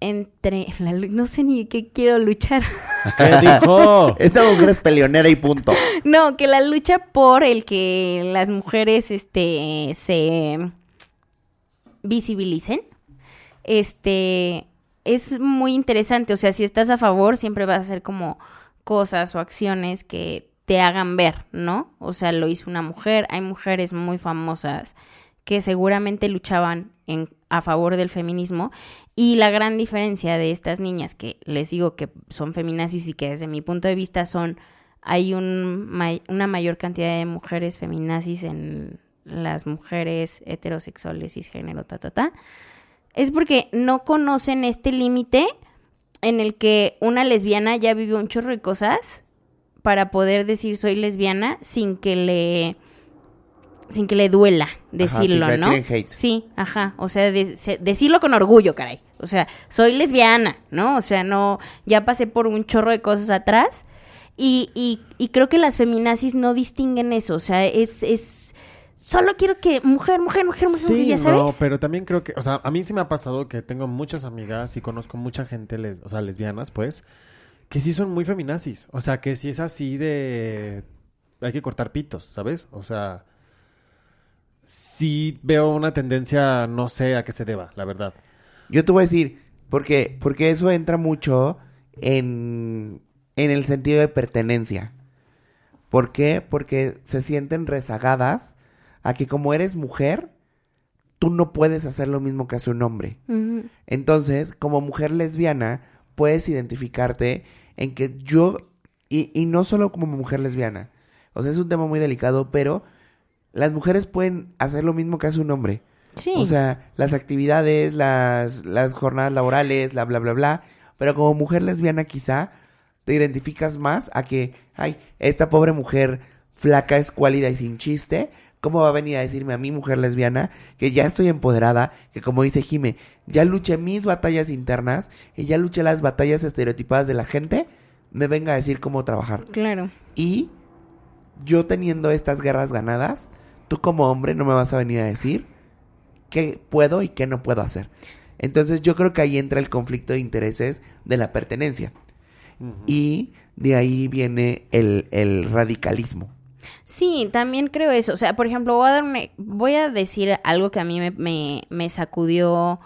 entre. la no sé ni qué quiero luchar. [laughs] ¿Qué dijo? Esta mujer es peleonera y punto. No, que la lucha por el que las mujeres este se visibilicen este es muy interesante, o sea, si estás a favor siempre vas a hacer como cosas o acciones que te hagan ver, ¿no? O sea, lo hizo una mujer, hay mujeres muy famosas que seguramente luchaban en, a favor del feminismo. Y la gran diferencia de estas niñas que les digo que son feminazis y que desde mi punto de vista son hay un, una mayor cantidad de mujeres feminazis en las mujeres heterosexuales cisgénero, ta, ta, ta, es porque no conocen este límite en el que una lesbiana ya vivió un chorro de cosas para poder decir soy lesbiana sin que le sin que le duela decirlo, ¿no? hate. Sí, ajá, o sea, de- se- decirlo con orgullo, caray. O sea, soy lesbiana, ¿no? O sea, no, ya pasé por un chorro de cosas atrás y, y, y creo que las feminazis no distinguen eso, o sea, es, es, solo quiero que mujer, mujer, mujer, mujer, mujer, Sí, ya sabes. no, pero también creo que, o sea, a mí sí me ha pasado que tengo muchas amigas y conozco mucha gente, les- o sea, lesbianas, pues, que sí son muy feminazis. O sea, que sí es así de... Hay que cortar pitos, ¿sabes? O sea, sí veo una tendencia, no sé a qué se deba, la verdad. Yo te voy a decir, porque, porque eso entra mucho en, en el sentido de pertenencia. ¿Por qué? Porque se sienten rezagadas a que como eres mujer, tú no puedes hacer lo mismo que hace un hombre. Entonces, como mujer lesbiana, puedes identificarte en que yo, y, y no solo como mujer lesbiana, o sea, es un tema muy delicado, pero las mujeres pueden hacer lo mismo que hace un hombre. Sí. O sea, las actividades, las, las jornadas laborales, bla, bla, bla, bla. Pero como mujer lesbiana quizá te identificas más a que, ay, esta pobre mujer flaca, escuálida y sin chiste, ¿cómo va a venir a decirme a mí, mujer lesbiana, que ya estoy empoderada, que como dice Jime, ya luché mis batallas internas y ya luché las batallas estereotipadas de la gente, me venga a decir cómo trabajar? claro. Y yo teniendo estas guerras ganadas, tú como hombre no me vas a venir a decir qué puedo y qué no puedo hacer. Entonces yo creo que ahí entra el conflicto de intereses de la pertenencia. Y de ahí viene el, el radicalismo. Sí, también creo eso. O sea, por ejemplo, voy a, dar un voy a decir algo que a mí me, me- me sacudió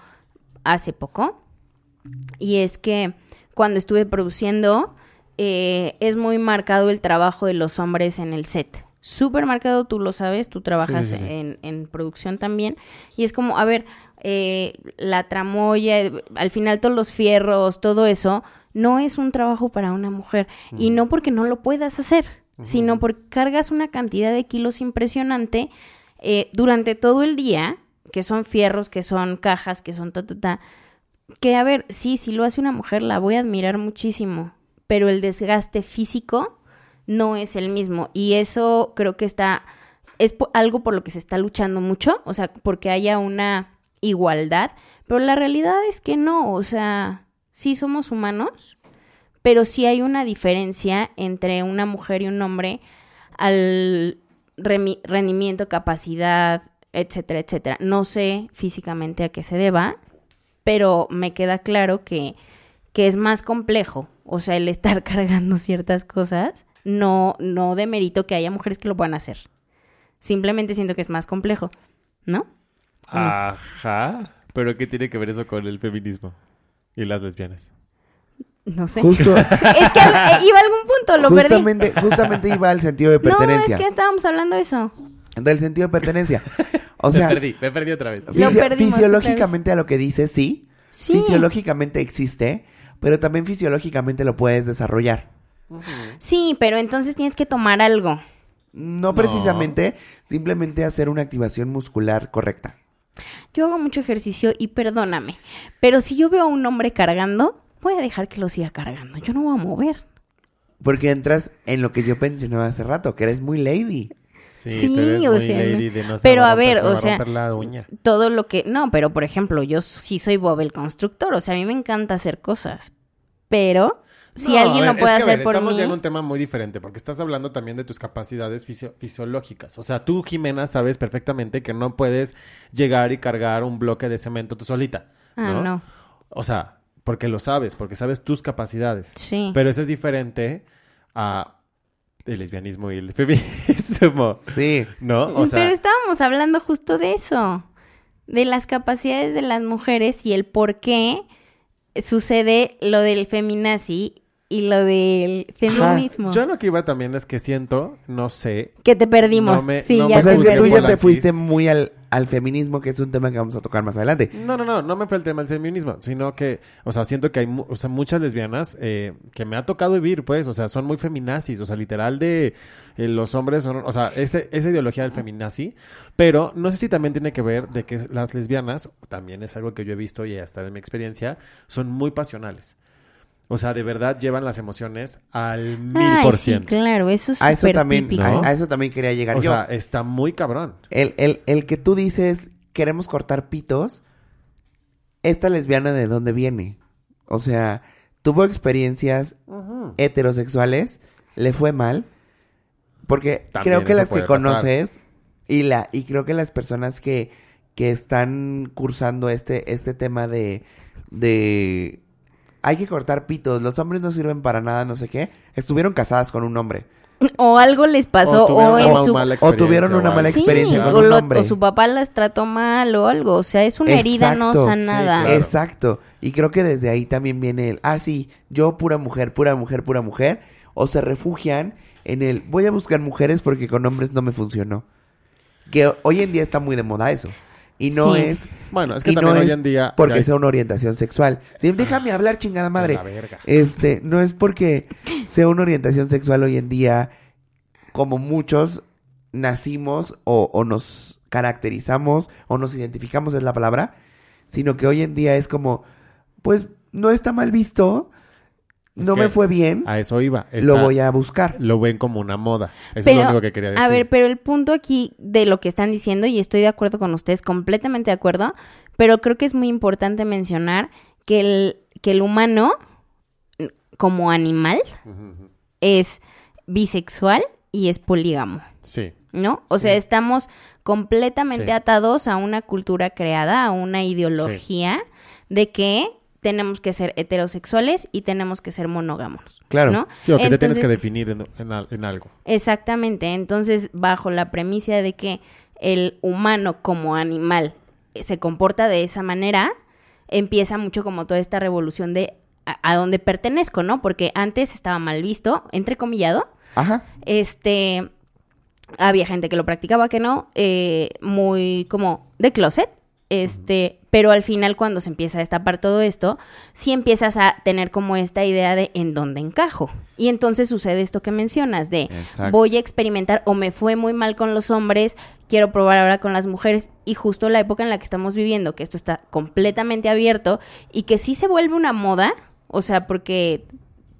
hace poco. Y es que cuando estuve produciendo, eh, es muy marcado el trabajo de los hombres en el set. Súper marcado, tú lo sabes, tú trabajas Sí, sí, sí. En, en producción también. Y es como, a ver, eh, la tramoya, eh, al final todos los fierros, todo eso, no es un trabajo para una mujer. Y no porque no lo puedas hacer, sino porque cargas una cantidad de kilos impresionante eh, durante todo el día, que son fierros, que son cajas, que son ta, ta, ta. Que, a ver, sí, si lo hace una mujer, la voy a admirar muchísimo, pero el desgaste físico no es el mismo. Y eso creo que está, es algo por lo que se está luchando mucho, o sea, porque haya una igualdad, pero la realidad es que no, o sea, sí somos humanos, pero sí hay una diferencia entre una mujer y un hombre al rendimiento, capacidad, etcétera, etcétera. No sé físicamente a qué se deba, pero me queda claro que, que es más complejo. O sea, el estar [laughs] cargando ciertas cosas, no, no de mérito que haya mujeres que lo puedan hacer. Simplemente siento que es más complejo, ¿no? Ajá. Pero ¿qué tiene que ver eso con el feminismo y las lesbianas? No sé. Justo, [laughs] es que al- eh, iba a algún punto, lo perdí. justamente, iba al sentido de [laughs] No, es pertenencia. que estábamos hablando de eso. Del sentido de pertenencia. O sea, me perdí, me perdí otra vez. Lo perdimos fisiológicamente a lo que dice sí, Sí. fisiológicamente existe, pero también fisiológicamente lo puedes desarrollar. Sí, pero entonces tienes que tomar algo. No precisamente, simplemente hacer una activación muscular correcta. Yo hago mucho ejercicio y perdóname, pero si yo veo a un hombre cargando, voy a dejar que lo siga cargando. Yo no voy a mover. Porque entras en lo que yo mencionaba hace rato, que eres muy lady. Sí, Sí, eres o muy sea, lady no- de no se pero a ver, o sea, romper la uña. Todo lo que... No, pero por ejemplo, yo sí soy Bob el constructor. O sea, a mí me encanta hacer cosas. Pero si No, alguien a lo ver, puede es que, a hacer ver, por estamos mí... llegando a un tema muy diferente porque estás hablando también de tus capacidades fisio- fisiológicas. O sea, tú, Jimena, sabes perfectamente que no puedes llegar y cargar un bloque de cemento tú solita. Ah, ¿no? no. O sea, porque lo sabes, porque sabes tus capacidades. Sí. Pero eso es diferente a el lesbianismo y el feminismo. Sí. ¿No? O sea, Pero estábamos hablando justo de eso. De las capacidades de las mujeres y el por qué sucede lo del feminazi y lo del feminismo. yo lo que iba también es que siento, no sé, Que te perdimos. No me- sí, no ya o sea, es que tú ya te fuiste muy al, al feminismo, que es un tema que vamos a tocar más adelante. No, no, no, no me fue el tema del feminismo, sino que, o sea, siento que hay mu- o sea, muchas lesbianas eh, que me ha tocado vivir, pues, o sea, son muy feminazis, o sea, literal de eh, los hombres son, o sea, ese, esa ideología del feminazi, pero no sé si también tiene que ver de que las lesbianas, también es algo que yo he visto y hasta de mi experiencia, son muy pasionales. O sea, de verdad llevan las emociones al mil por sí, ciento. claro, eso es A eso también, típico. a, a eso también quería llegar O yo. sea, está muy cabrón. El, el, el que tú dices, queremos cortar pitos, esta lesbiana de dónde viene. O sea, tuvo experiencias heterosexuales, le fue mal, porque También creo que las que pasar. conoces y la y creo que las personas que, que están cursando este, este tema de, de hay que cortar pitos, los hombres no sirven para nada, no sé qué, estuvieron casadas con un hombre. O algo les pasó, tuvieron o, una su... mala o tuvieron experiencia una o mala algo. experiencia Sí, con o, un lo- hombre. o su papá las trató mal o algo. O sea, es una herida no Exacto. sanada. Sí, claro. Exacto. Y creo que desde ahí también viene el, ah, sí, yo pura mujer, pura mujer, pura mujer. O se refugian en el, voy a buscar mujeres porque con hombres no me funcionó. Que hoy en día está muy de moda eso. Y no Sí. es... Bueno, es que y también no hoy es en día... Porque hay- sea una orientación sexual. Sí, déjame hablar, chingada madre. la verga. Este, no es porque sea una orientación sexual hoy en día, como muchos nacimos o, o nos caracterizamos o nos identificamos es la palabra, sino que hoy en día es como, pues no está mal visto, Es no me fue bien, A eso iba. lo voy a buscar. Lo ven como una moda. Eso Pero, es lo único que quería decir. A ver, pero el punto aquí de lo que están diciendo, y estoy de acuerdo con ustedes, completamente de acuerdo, pero creo que es muy importante mencionar que el, que el humano, como animal, es bisexual y es polígamo. Sí. ¿no? O sea, estamos completamente Sí. atados a una cultura creada, a una ideología de que tenemos que ser heterosexuales y tenemos que ser monógamos. Claro. ¿no? Sí, o que te tienes que definir en, en en algo. Exactamente. Entonces, bajo la premisa de que el humano como animal eh, se comporta de esa manera, empieza mucho como toda esta revolución de a, a dónde pertenezco, ¿no? Porque antes estaba mal visto, entrecomillado, Ajá. este, había gente que lo practicaba, que no, eh, muy como de closet, este, pero al final cuando se empieza a destapar todo esto, sí empiezas a tener como esta idea de en dónde encajo. Y entonces sucede esto que mencionas, de Exacto. voy a experimentar o me fue muy mal con los hombres, quiero probar ahora con las mujeres. Y justo la época en la que estamos viviendo, que esto está completamente abierto y que sí se vuelve una moda, o sea, porque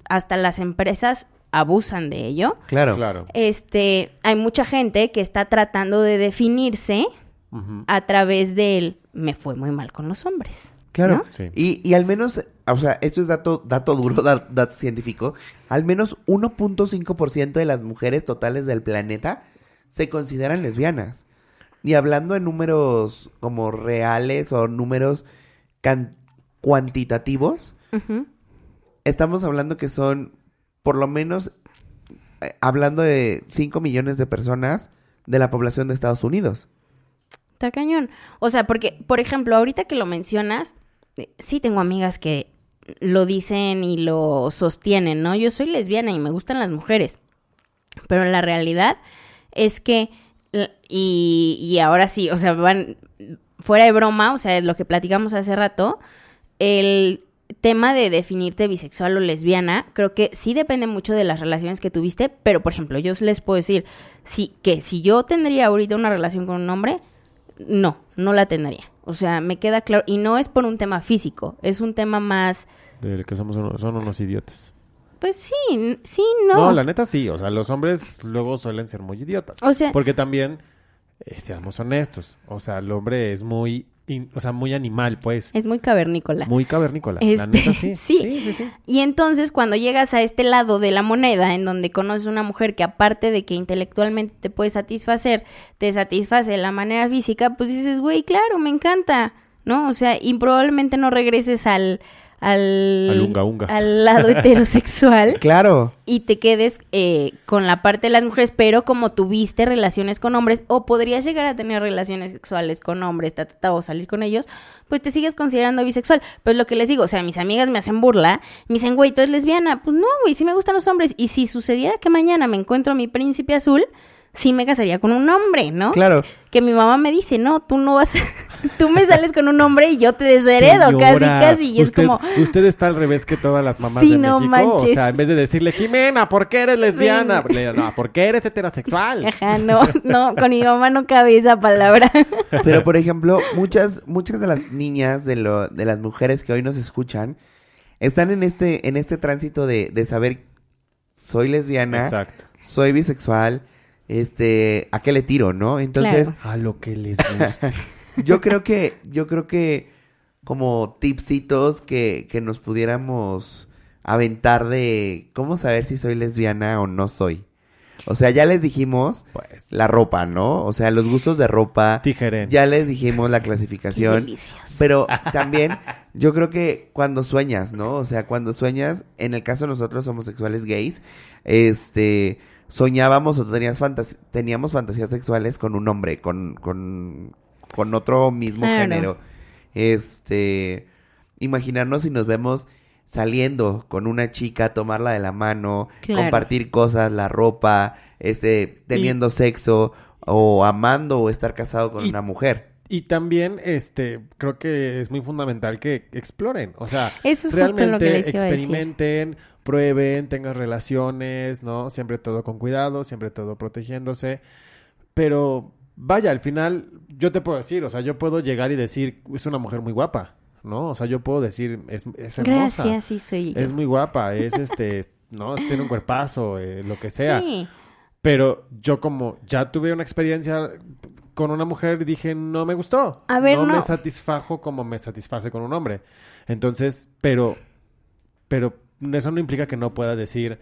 hasta las empresas abusan de ello Claro. Claro. este, hay mucha gente que está tratando de definirse A través del me fue muy mal con los hombres. Claro. ¿no? Sí. Y, y al menos, o sea, esto es dato, dato duro, [laughs] da- dato científico, al menos 1.5% de las mujeres totales del planeta se consideran lesbianas. Y hablando en números como reales o números cuantitativos, estamos hablando que son por lo menos, eh, hablando de 5 millones de personas de la población de Estados Unidos. Cañón. O sea, porque, por ejemplo, ahorita que lo mencionas, eh, sí tengo amigas que lo dicen y lo sostienen, ¿no? Yo soy lesbiana y me gustan las mujeres. Pero la realidad es que, y, y ahora sí, o sea, van fuera de broma, o sea, lo que platicamos hace rato, el tema de definirte bisexual o lesbiana, creo que sí depende mucho de las relaciones que tuviste, pero por ejemplo, yo les puedo decir, sí, que si yo tendría ahorita una relación con un hombre, no, no la tendría. O sea, me queda claro, y no es por un tema físico, es un tema más, De que somos unos, son unos idiotas. pues sí, sí, no. No. la neta sí. O sea, los hombres luego suelen ser muy idiotas. O sea- Porque también, eh, seamos honestos. O sea, el hombre es muy... in- o sea, muy animal, pues. Es muy cavernícola. Muy cavernícola. Este, La neta sí. [laughs] sí. Sí, sí, sí. Y entonces cuando llegas a este lado de la moneda, en donde conoces una mujer que aparte de que intelectualmente te puede satisfacer, te satisface de la manera física, pues dices, güey, claro, me encanta, ¿no? O sea, y probablemente no regreses al... Al, Al unga unga. al lado [laughs] heterosexual Claro. y te quedes eh, con la parte de las mujeres, pero como tuviste relaciones con hombres o podrías llegar a tener relaciones sexuales con hombres, ta, ta, ta, o salir con ellos, pues te sigues considerando bisexual. Pues lo que les digo, o sea, mis amigas me hacen burla, me dicen, güey, tú eres lesbiana. Pues no, güey, sí me gustan los hombres. Y si sucediera que mañana me encuentro a mi príncipe azul, sí me casaría con un hombre, ¿no? Claro. Que mi mamá me dice, no, tú no vas, a- [laughs] tú me sales con un hombre y yo te desheredo, casi, Señora, casi. Y es como, Usted está al revés que todas las mamás Sí, de no México. O manches. sea, en vez de decirle, Jimena, ¿por qué eres lesbiana? Le no, ¿por qué eres heterosexual? ajá, no, no, con mi mamá no cabe esa palabra. [laughs] Pero, por ejemplo, muchas, muchas de las niñas, de, lo, de las mujeres que hoy nos escuchan, están en este, en este tránsito de, de saber, soy lesbiana, Exacto. soy bisexual, este, ¿a qué le tiro, no? Entonces, Claro. A lo que les gusta. [laughs] yo creo que, yo creo que como tipsitos que, que nos pudiéramos aventar de cómo saber si soy lesbiana o no soy. O sea, ya les dijimos Pues, la ropa, ¿no? O sea, los gustos de ropa. tijeren. Ya les dijimos la Qué clasificación. delicioso. Pero [laughs] también yo creo que cuando sueñas, ¿no? O sea, cuando sueñas, en el caso de nosotros homosexuales gays, este, soñábamos o tenías fantas- teníamos fantasías sexuales con un hombre, con, con, con otro mismo Claro. género. Este, imaginarnos si nos vemos saliendo con una chica, tomarla de la mano, Claro. compartir cosas, la ropa, este, teniendo sexo o amando o estar casado con Y- una mujer. Y también, este, creo que es muy fundamental que exploren. O sea, Eso es justo realmente lo que les iba a decir. Prueben, tengan relaciones, ¿no? Siempre todo con cuidado, siempre todo protegiéndose. Pero vaya, al final, yo te puedo decir, o sea, yo puedo llegar y decir, es una mujer muy guapa, ¿no? O sea, yo puedo decir, es, es hermosa. Gracias, sí soy yo. Es muy guapa, es este, [laughs] ¿no? Tiene un cuerpazo, eh, lo que sea. Sí. Pero yo como ya tuve una experiencia con una mujer, dije, no me gustó. A ver, no, me no. satisfajo como me satisface con un hombre. Entonces, pero, pero eso no implica que no pueda decir,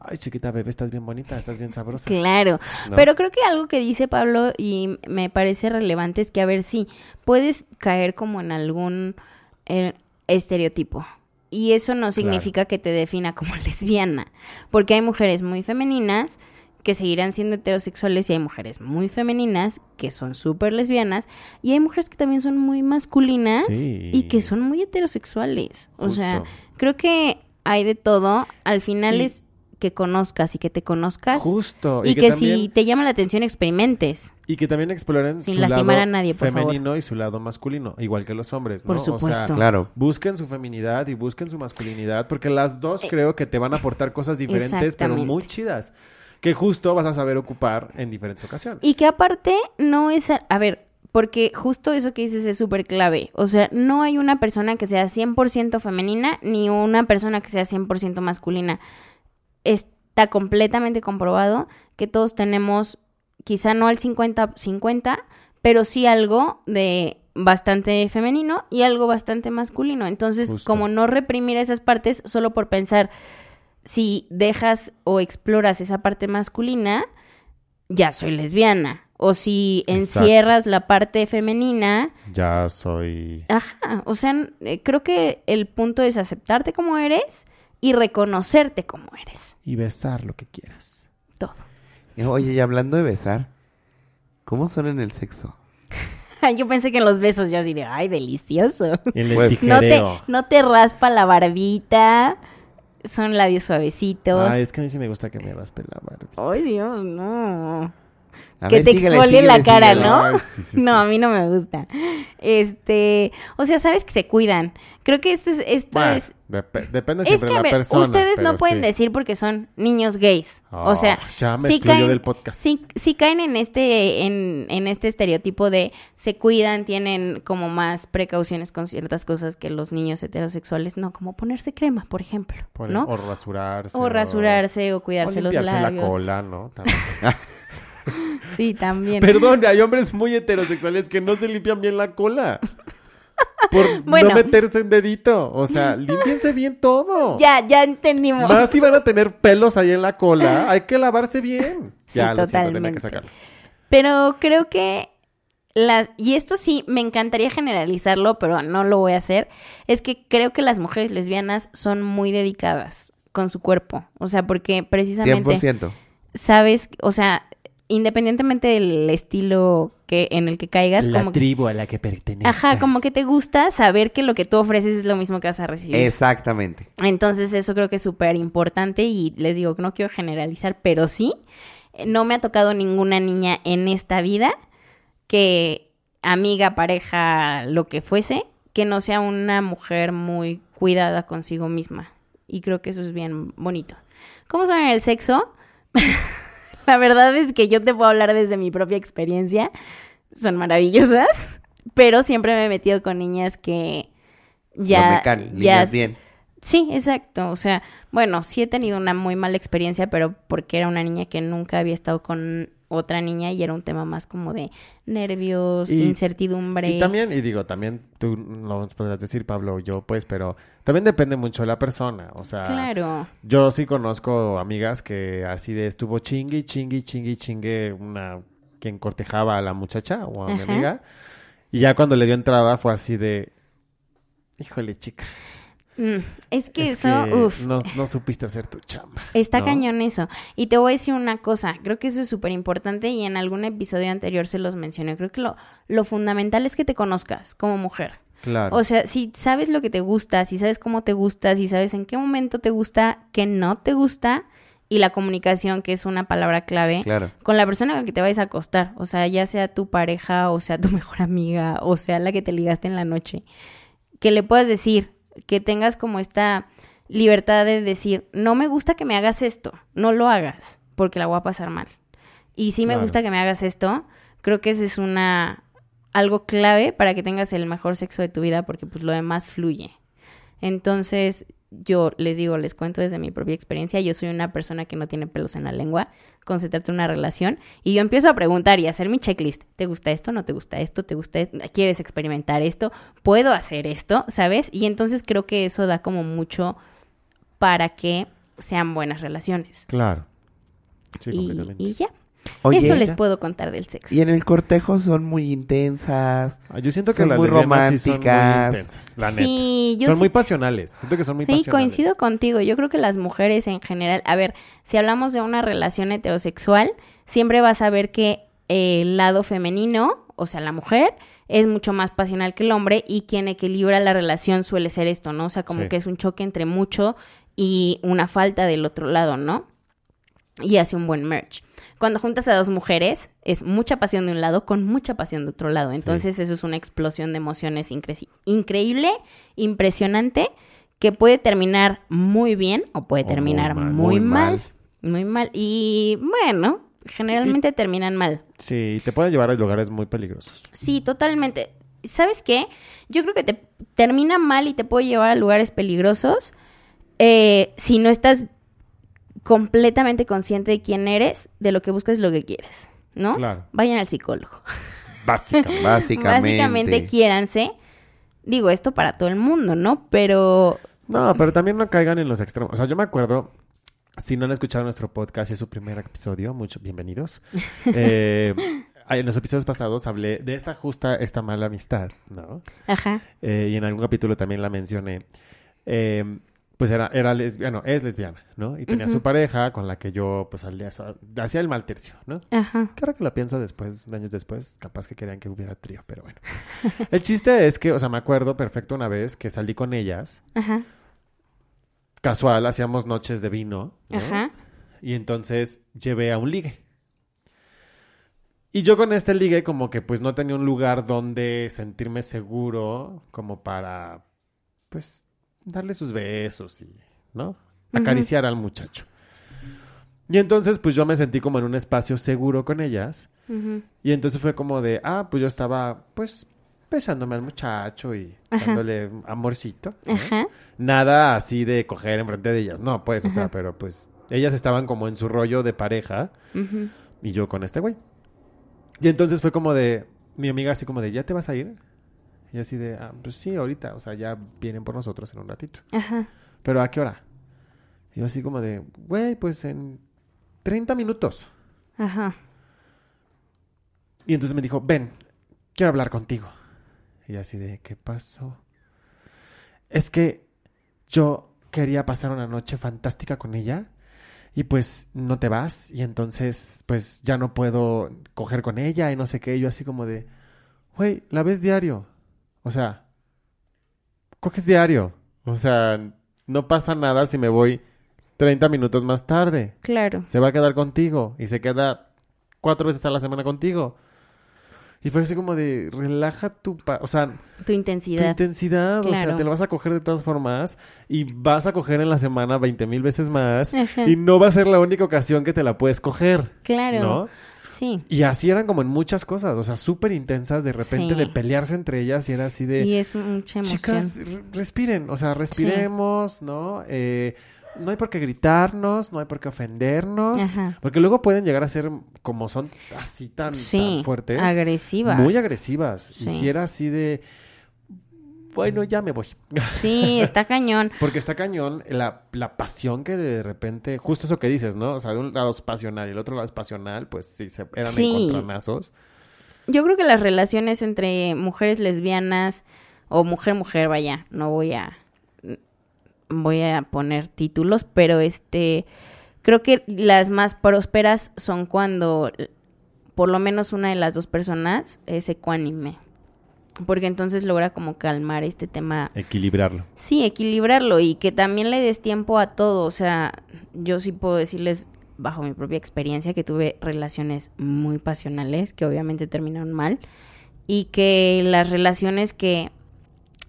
ay, chiquita bebé, estás bien bonita, estás bien sabrosa. Claro, ¿No? pero creo que algo que dice Pablo y me parece relevante es que, a ver, sí, puedes caer como en algún eh, estereotipo. Y eso no significa que te defina como [laughs] lesbiana, porque hay mujeres muy femeninas que seguirán siendo heterosexuales y hay mujeres muy femeninas que son súper lesbianas y hay mujeres que también son muy masculinas Sí. y que son muy heterosexuales. O sea, creo que hay de todo. Al final Y- es que conozcas y que te conozcas. Justo. Y, que, también, si te llama la atención, experimentes. y que también exploren Sin su lastimar lado a nadie, por favor. femenino y su lado masculino, igual que los hombres, ¿no? Por O sea, supuesto. Claro. Busquen su feminidad y busquen su masculinidad, porque las dos creo que te van a aportar cosas diferentes, pero Eh, muy chidas, que justo vas a saber ocupar en diferentes ocasiones. Y que aparte no es... A, a ver, porque justo eso que dices es súper clave. O sea, no hay una persona que sea 100% femenina ni una persona que sea 100% masculina. Está completamente comprobado que todos tenemos, quizá no al 50-50, pero sí algo de bastante femenino y algo bastante masculino. Entonces, Justo. como no reprimir esas partes solo por pensar si dejas o exploras esa parte masculina, ya soy lesbiana. O si Exacto. encierras la parte femenina, Ya soy... ajá, o sea, eh, creo que el punto es aceptarte como eres y reconocerte como eres. Y besar lo que quieras. Todo. Oye, y hablando de besar, ¿cómo son en el sexo? [laughs] Yo pensé que en los besos ya así de, ay, delicioso. [laughs] El Pues- No te, no te raspa la barbita, son labios suavecitos. Ay, es que a mí sí me gusta que me raspe la barba. Ay, Dios, no. A que ver, te síguele, exfolie la cara, síguele. ¿no? Ay, sí, sí, [laughs] no, sí. a mí no me gusta. Este, o sea, sabes que se cuidan. Creo que esto es, esto Bueno, es, dep- depende es que de a la ver, persona. ustedes no pueden decir porque son niños gays. o Oh, sea, ya me excluyó caen, del podcast. sí, sí caen en este, en, en este estereotipo de se cuidan, tienen como más precauciones con ciertas cosas que los niños heterosexuales, no, como ponerse crema, por ejemplo. O rasurarse. O rasurarse o O cuidarse los limpiarse la labios. cola, ¿no? También. [laughs] Sí, también. Perdón, hay hombres muy heterosexuales que no se limpian bien la cola. Por Bueno. no meterse en dedito. O sea, límpiense bien todo. Ya, ya entendimos. Más si van a tener pelos ahí en la cola, hay que lavarse bien. Sí, ya, lo siento, totalmente. que sacarlo. Pero creo que las y esto sí me encantaría generalizarlo, pero no lo voy a hacer, es que creo que las mujeres lesbianas son muy dedicadas con su cuerpo, o sea, porque precisamente 100%. sabes, o sea, independientemente del estilo que en el que caigas, como que- tribu a la que pertenece. Ajá, como que te gusta saber que lo que tú ofreces es lo mismo que vas a recibir. Exactamente. Entonces eso creo que es súper importante y les digo que no quiero generalizar, pero sí. no me ha tocado ninguna niña en esta vida que amiga, pareja, lo que fuese, que no sea una mujer muy cuidada consigo misma. Y creo que eso es bien bonito. ¿Cómo son en el sexo? [laughs] La verdad es que yo te puedo hablar desde mi propia experiencia. Son maravillosas, pero siempre me he metido con niñas que ya... No me can, ya niñas bien. Sí, exacto. O sea, bueno, sí he tenido una muy mala experiencia, pero porque era una niña que nunca había estado con otra niña y era un tema más como de nervios, Y- incertidumbre. Y también, y digo, también tú lo podrás decir, Pablo, yo pues, pero también depende mucho de la persona. O sea, Claro. yo sí conozco amigas que así de estuvo chingue, chingue, chingue, chingue una quien cortejaba a la muchacha o a mi Ajá. amiga. Y ya cuando le dio entrada fue así de, híjole, chica. Mm, es que es eso, que uff, no, no supiste hacer tu chamba. está ¿no? cañón eso. Y te voy a decir una cosa, creo que eso es súper importante y en algún episodio anterior se los mencioné. Creo que lo, lo fundamental es que te conozcas como mujer. Claro. O sea, si sabes lo que te gusta, si sabes cómo te gusta, si sabes en qué momento te gusta, qué no te gusta, y la comunicación, que es una palabra clave, Claro. con la persona con la que te vayas a acostar. O sea, ya sea tu pareja, o sea tu [laughs] mejor amiga, o sea la que te ligaste en la noche. Que le puedas decir, que tengas como esta libertad de decir, no me gusta que me hagas esto, no lo hagas, porque la voy a pasar mal. Y si me Claro. gusta que me hagas esto, creo que ese es una algo clave para que tengas el mejor sexo de tu vida, porque pues lo demás fluye. Entonces, yo les digo, les cuento desde mi propia experiencia, yo soy una persona que no tiene pelos en la lengua, concentrarte en una relación, y yo empiezo a preguntar y a hacer mi checklist. ¿Te gusta esto? ¿No te gusta esto? ¿Te gusta esto? ¿Quieres experimentar esto? ¿Puedo hacer esto? ¿Sabes? Y entonces creo que eso da como mucho para que sean buenas relaciones. Claro. Sí, y, completamente. y ya. Oye, eso les puedo contar del sexo. Y en el cortejo son muy intensas. Ah, Yo siento que Son las muy lesbianas sí son muy románticas. intensas, la Sí, neta. yo son sí- muy pasionales. Siento que son muy Sí, pasionales. coincido contigo. Yo creo que las mujeres en general, a ver, si hablamos de una relación heterosexual, siempre vas a ver que el lado femenino, o sea, la mujer, es mucho más pasional que el hombre y quien equilibra la relación suele ser esto, ¿no? O sea, como Sí. que es un choque entre mucho y una falta del otro lado, ¿no? Y hace un buen merch. Cuando juntas a dos mujeres, es mucha pasión de un lado con mucha pasión de otro lado. Entonces, eso es una explosión de emociones incre- increíble, impresionante, que puede terminar muy bien o puede O muy terminar mal. muy, Muy mal. mal. Muy mal. Y bueno, generalmente terminan mal. Sí, te puede llevar a lugares muy peligrosos. Sí, totalmente. ¿Sabes qué? Yo creo que te termina mal y te puede llevar a lugares peligrosos eh, si no estás completamente consciente de quién eres, de lo que buscas y lo que quieres, ¿no? Claro. Vayan al psicólogo. Básicamente. [laughs] Básicamente. Básicamente quiéranse. Digo esto para todo el mundo, ¿no? Pero No, pero también no caigan en los extremos. O sea, yo me acuerdo, si no han escuchado nuestro podcast y es su primer episodio, muchos bienvenidos. [laughs] Eh, en los episodios pasados hablé de esta justa, esta mala amistad, ¿no? ajá. Eh, y en algún capítulo también la mencioné. Eh, pues era, era lesbiana, es lesbiana, ¿no? Y tenía su pareja con la que yo, pues, al día- hacía el mal tercio, ¿no? Ajá. Ahora que lo pienso después, años después, capaz que querían que hubiera trío, pero bueno. [laughs] El chiste es que, o sea, me acuerdo perfecto una vez que salí con ellas, Ajá. casual, hacíamos noches de vino, ¿no? Ajá. Y entonces llevé a un ligue. Y yo con este ligue como que pues no tenía un lugar donde sentirme seguro como para pues darle sus besos y, ¿no? Acariciar al muchacho. Y entonces pues yo me sentí como en un espacio seguro con ellas. Y entonces fue como de, ah, pues yo estaba pues besándome al muchacho y Ajá. dándole amorcito. ¿no? Ajá. Nada así de coger enfrente de ellas. No, pues, o sea, pero pues ellas estaban como en su rollo de pareja y yo con este güey. Y entonces fue como de, mi amiga así como de, ¿ya te vas a ir? Y así de, ah, pues sí, ahorita, o sea, ya vienen por nosotros en un ratito. Ajá. ¿Pero a qué hora? Y yo así como de, güey, pues en 30 minutos. Ajá. Y entonces me dijo, ven, quiero hablar contigo. Y así de, ¿qué pasó? Es que yo quería pasar una noche fantástica con ella y pues no te vas y entonces pues ya no puedo coger con ella y no sé qué. Y yo así como de, güey, la ves diario. O sea, coges diario. O sea, no pasa nada si me voy 30 minutos más tarde. Claro. Se va a quedar contigo y se queda cuatro veces a la semana contigo. Y fue así como de, relaja tu... o sea, Tu tu intensidad. intensidad, o sea, te lo vas a coger de todas formas y vas a coger en la semana 20 mil veces más Ajá. y no va a ser la única ocasión que te la puedes coger. Claro. ¿No? Sí. Y así eran como en muchas cosas, o sea, súper intensas, de repente Sí. de pelearse entre ellas y era así de... Y es mucha emoción. Chicas, re- respiren, o sea, respiremos, ¿no? Eh, no hay por qué gritarnos, no hay por qué ofendernos, Ajá. porque luego pueden llegar a ser como son así tan, sí. tan fuertes, Agresivas. muy agresivas. Y si era así de, bueno, ya me voy. [laughs] Sí, está cañón. Porque está cañón la, la pasión que de repente, justo eso que dices, ¿no? O sea, de un lado es pasional y el otro lado es pasional, pues sí, se, eran Sí. encontronazos. Yo creo que las relaciones entre mujeres lesbianas o mujer-mujer, vaya, no voy a voy a poner títulos, pero este creo que las más prósperas son cuando por lo menos una de las dos personas es ecuánime. Porque entonces logra como calmar este tema Equilibrarlo. Sí, equilibrarlo y que también le des tiempo a todo. O sea, yo sí puedo decirles, bajo mi propia experiencia, que tuve relaciones muy pasionales, que obviamente terminaron mal, y que las relaciones que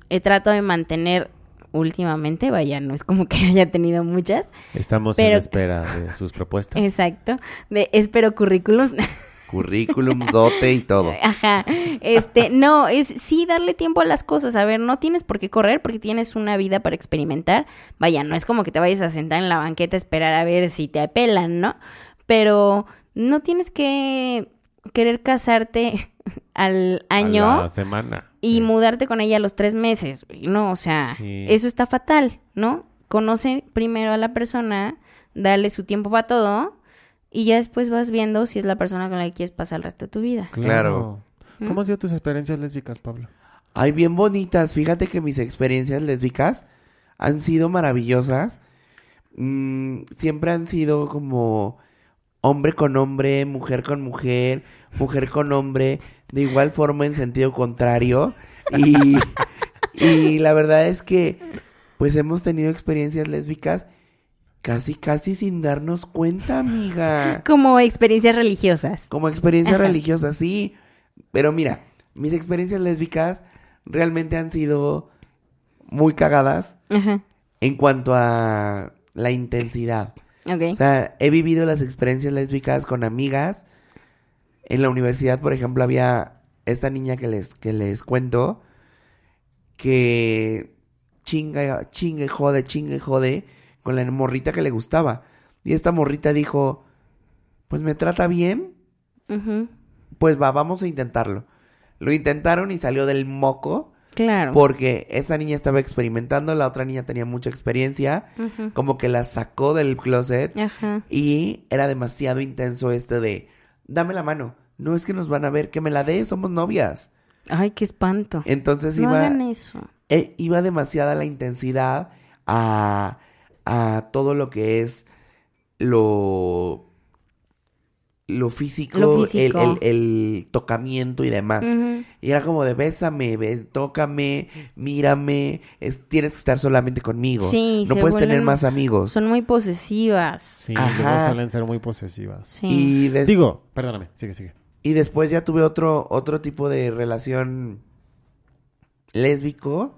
he tratado de mantener últimamente, vaya, no es como que [laughs] haya tenido muchas, Estamos Pero- en espera de sus propuestas. [laughs] exacto, de espero currículums. [laughs] Currículum, dote y todo. [laughs] Ajá. Este, no, es sí darle tiempo a las cosas. A ver, no tienes por qué correr porque tienes una vida para experimentar. Vaya, no es como que te vayas a sentar en la banqueta a esperar a ver si te apelan, ¿no? Pero no tienes que querer casarte [laughs] al A año la semana. y Sí. mudarte con ella a los tres meses. No, o sea, Sí. eso está fatal, ¿no? Conoce primero a la persona, dale su tiempo para todo y ya después vas viendo si es la persona con la que quieres pasar el resto de tu vida. Claro. ¿Cómo han sido tus experiencias lésbicas, Pablo? Ay, bien bonitas. Fíjate que mis experiencias lésbicas han sido maravillosas. Mm, siempre han sido como hombre con hombre, mujer con mujer, mujer con hombre, de igual forma en sentido contrario. Y, [laughs] y la verdad es que, pues hemos tenido experiencias lésbicas casi, casi sin darnos cuenta, amiga. [laughs] Como experiencias religiosas. Como experiencia Ajá. religiosa, sí. Pero mira, mis experiencias lésbicas realmente han sido muy cagadas Ajá. en cuanto a la intensidad. Ok. O sea, he vivido las experiencias lésbicas con amigas. En la universidad, por ejemplo, había esta niña que les, que les cuento que chinga, chingue, jode, chingue, jode con la morrita que le gustaba. Y esta morrita dijo, pues me trata bien, Ujú. pues va, vamos a intentarlo. Lo intentaron y salió del moco Claro. porque esa niña estaba experimentando, la otra niña tenía mucha experiencia, como que la sacó del closet Ajá. y era demasiado intenso este de, dame la mano, no es que nos van a ver, que me la dé, somos novias. Ay, qué espanto. Entonces no iba, hagan eso. eh, iba demasiada la intensidad a, a todo lo que es lo, lo físico, Lo el- físico. El, el tocamiento y demás. Y era como de bésame, bes- tócame, mírame, es- tienes que estar solamente conmigo. Sí, no puedes tener más amigos. Son muy posesivas. Sí, Ajá. suelen ser muy posesivas. Sí. Y, des- Digo, perdóname, sigue, sigue. y después ya tuve otro, otro tipo de relación lésbico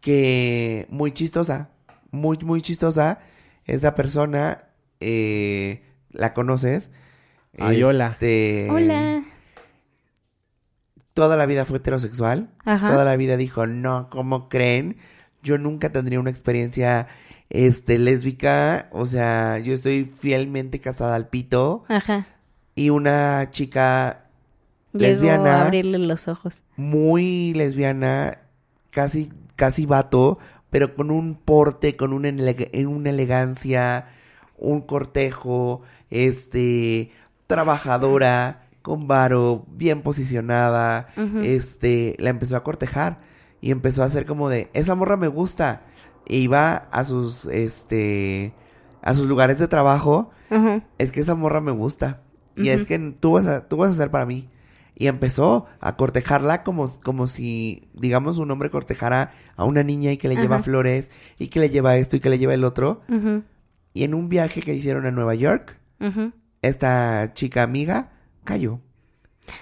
que muy chistosa, muy, muy chistosa. Esa persona, eh, ¿la conoces? Ay, hola. Este, Hola. Toda la vida fue heterosexual. Ajá. Toda la vida dijo, no, ¿cómo creen? Yo nunca tendría una experiencia este, lésbica. O sea, yo estoy fielmente casada al pito. Ajá. Y una chica Llegó lesbiana. a abrirle los ojos. muy lesbiana, casi, casi vato, pero con un porte, con una, una elegancia, un cortejo, este, trabajadora, con varo, bien posicionada, este, la empezó a cortejar y empezó a hacer como de, esa morra me gusta, e iba a sus, este, a sus lugares de trabajo. Es que esa morra me gusta. Y es que tú vas, a, tú vas a ser para mí. Y empezó a cortejarla como, como si, digamos, un hombre cortejara a una niña y que le lleva flores y que le lleva esto y que le lleva el otro. Y en un viaje que hicieron a Nueva York, esta chica amiga cayó.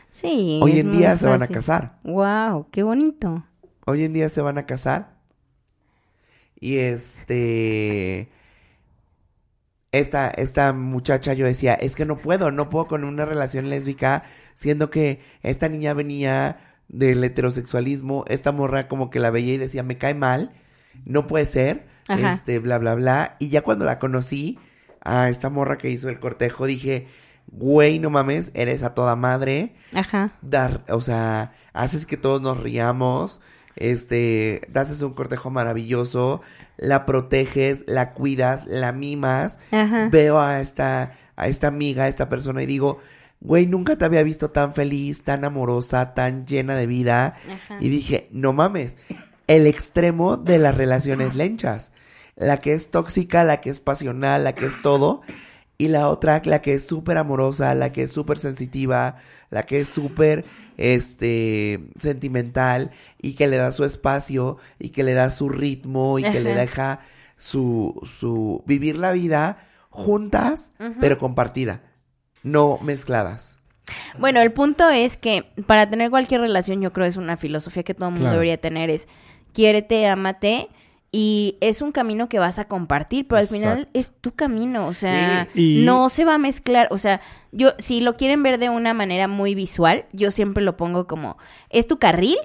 Sí. Hoy en día se van a casar. Wow, qué bonito. Hoy en día se van a casar. Y este. Esta, esta muchacha yo decía, es que no puedo, no puedo con una relación lésbica, siendo que esta niña venía del heterosexualismo, esta morra como que la veía y decía, me cae mal, no puede ser, Ajá. este, bla, bla, bla. Y ya cuando la conocí, a esta morra que hizo el cortejo, dije, güey, no mames, eres a toda madre Ajá. dar, o sea, haces que todos nos riamos, este, haces un cortejo maravilloso, la proteges, la cuidas, la mimas. Ajá. Veo a esta, a esta amiga, a esta persona y digo, güey, nunca te había visto tan feliz, tan amorosa, tan llena de vida. Ajá. Y dije, no mames, el extremo de las relaciones lenchas. La que es tóxica, la que es pasional, la que es todo. Y la otra, la que es súper amorosa, la que es súper sensitiva, la que es súper, este, sentimental y que le da su espacio y que le da su ritmo y que le deja su, su, vivir la vida juntas, pero compartida, no mezcladas. Bueno, el punto es que para tener cualquier relación, yo creo es una filosofía que todo el mundo Claro. debería tener, es quiérete, ámate. Y es un camino que vas a compartir, pero al final Exacto. es tu camino, o sea, Sí. Y- no se va a mezclar, o sea, yo, si lo quieren ver de una manera muy visual, yo siempre lo pongo como, es tu carril,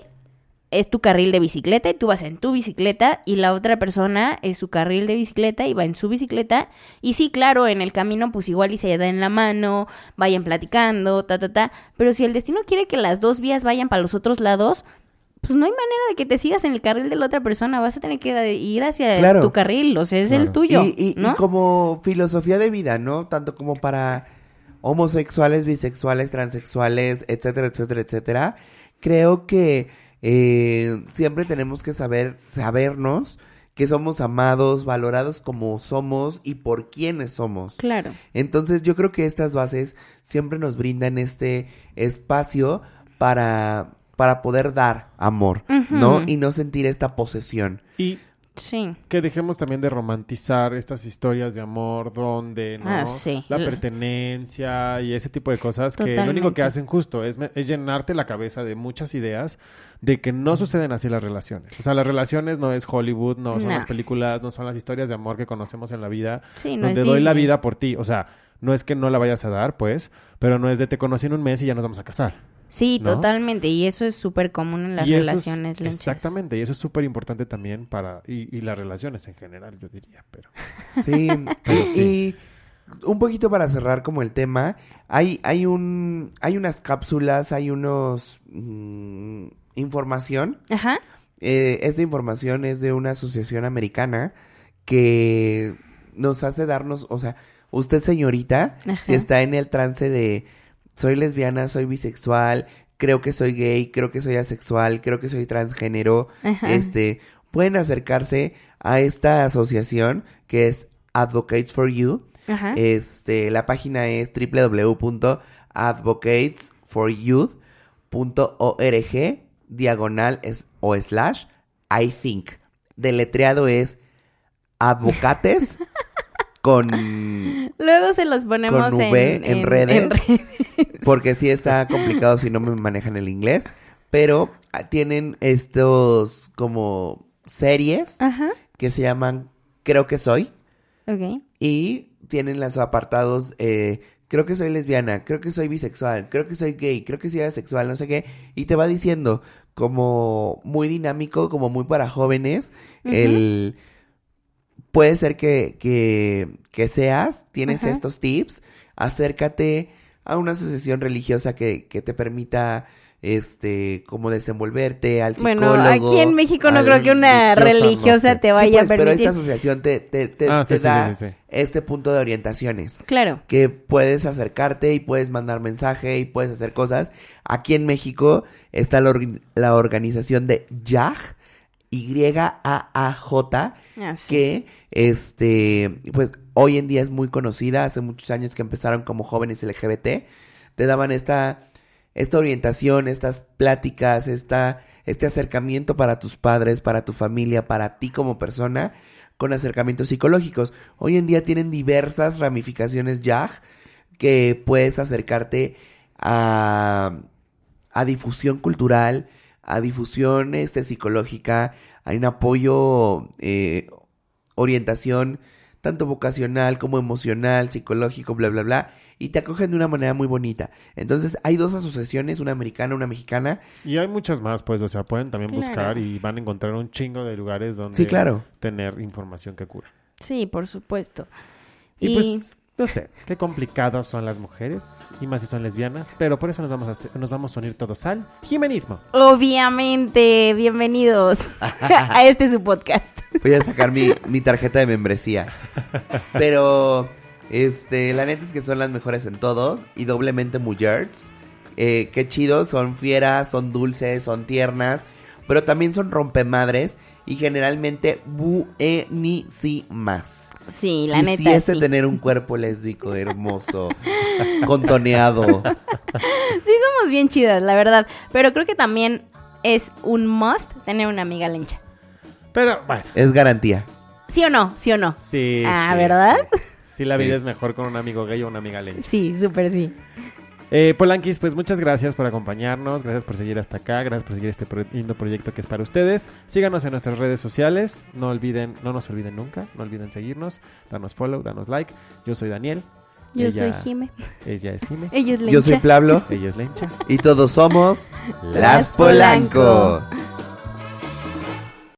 es tu carril de bicicleta y tú vas en tu bicicleta y la otra persona es su carril de bicicleta y va en su bicicleta. Y sí, claro, en el camino pues igual y se da en la mano, vayan platicando, ta, ta, ta. Pero si el destino quiere que las dos vías vayan para los otros lados, pues no hay manera de que te sigas en el carril de la otra persona. Vas a tener que ir hacia Claro. tu carril, o sea, es el tuyo, Y, y- y ¿no? como filosofía de vida, ¿no? Tanto como para homosexuales, bisexuales, transexuales, etcétera, etcétera, etcétera. Creo que eh, siempre tenemos que saber, sabernos que somos amados, valorados como somos y por quienes somos. Claro. Entonces yo creo que estas bases siempre nos brindan este espacio para, para poder dar amor, ¿no? Y no sentir esta posesión. Y Sí. que dejemos también de romantizar estas historias de amor donde no Ah, sí. la pertenencia y ese tipo de cosas que lo único que hacen justo es, llenarte la cabeza de muchas ideas de que no suceden así las relaciones. O sea, las relaciones no es Hollywood, no son las películas, no son las historias de amor que conocemos en la vida, Sí, no es donde doy la vida por ti. O sea, no es que no la vayas a dar, pues, pero no es de te conocí en un mes y ya nos vamos a casar. Sí, ¿no? totalmente. Y eso es súper común en las Y es- relaciones lenchas. Exactamente, y eso es súper importante también para, y, y las relaciones en general, yo diría, pero... [laughs] Sí, Pero y, sí. y un poquito para cerrar como el tema, hay, hay un, hay unas cápsulas, hay unos mm, información. Ajá. Eh, esta información es de una asociación americana que nos hace darnos, o sea, usted señorita, Ajá. si está en el trance de soy lesbiana, soy bisexual, creo que soy gay, creo que soy asexual, creo que soy transgénero, Ajá. este, pueden acercarse a esta asociación que es Advocates for You. Ajá. Este, la página es www.advocatesforyouth.org diagonal es, o slash I think. Deletreado es advocates [laughs] con Luego se los ponemos con en, V en redes. redes. porque sí está complicado si no me manejan el inglés, pero ah, tienen estos como series Ajá. que se llaman Creo que soy Ok. y tienen los apartados eh, creo que soy lesbiana, creo que soy bisexual, creo que soy gay, creo que soy asexual, no sé qué, y te va diciendo como muy dinámico, como muy para jóvenes, el puede ser que, que, que seas, tienes Ajá. estos tips, acércate a una asociación religiosa que, que te permita este como desenvolverte al psicólogo. Bueno, aquí en México no creo que una religiosa, no religiosa sé. te Sí, vaya pues, a pero permitir. esta asociación te, te, te, Ah, te sí, sí, da sí, sí, sí. este punto de orientaciones. Claro. Que puedes acercarte y puedes mandar mensaje y puedes hacer cosas. Aquí en México está la, la organización de YAJ, Y-A-A-J, Ah, sí. que este, pues hoy en día es muy conocida. Hace muchos años que empezaron como jóvenes LGBT. Te daban esta, esta orientación, estas pláticas, esta, este acercamiento para tus padres, para tu familia, para ti como persona, con acercamientos psicológicos. Hoy en día tienen diversas ramificaciones YAG que puedes acercarte a, a difusión cultural, a difusión este, psicológica, hay un apoyo, eh, orientación tanto vocacional como emocional, psicológico, bla, bla, bla, y te acogen de una manera muy bonita. Entonces, hay dos asociaciones, una americana, una mexicana. Y hay muchas más, pues, o sea, pueden también Claro. buscar y van a encontrar un chingo de lugares donde Sí, claro. tener información que cura. Sí, por supuesto. Y, pues, no sé, qué complicados son las mujeres, y más si son lesbianas, pero por eso nos vamos a, hacer- nos vamos a unir todos al jimenismo. Obviamente, bienvenidos [laughs] a este su podcast. Voy a sacar mi, mi tarjeta de membresía. Pero, este, la neta es que son las mejores en todos y doblemente mujeres. Eh, qué chido, son fieras, son dulces, son tiernas, pero también son rompemadres y generalmente buenísimas. Sí, la neta Quisiese sí. tener un cuerpo lésbico hermoso, [laughs] contoneado. Sí somos bien chidas, la verdad. Pero creo que también es un must tener una amiga lencha. Pero, bueno, Es garantía. ¿Sí o no? ¿Sí o no? sí. Ah, sí, ¿verdad? Sí, Sí, la Sí. vida es mejor con un amigo gay o una amiga ley. Sí, súper sí. Eh, Polanquis, pues muchas gracias por acompañarnos, gracias por seguir hasta acá, gracias por seguir este pro- lindo proyecto que es para ustedes. Síganos en nuestras redes sociales, no olviden, no nos olviden nunca, no olviden seguirnos, danos follow, danos like. Yo soy Daniel. Yo Ella- soy Jime. Ella es Jime. Ella es lencha. Yo soy Pablo Ella es Lencha. y todos somos Las Las Polanco.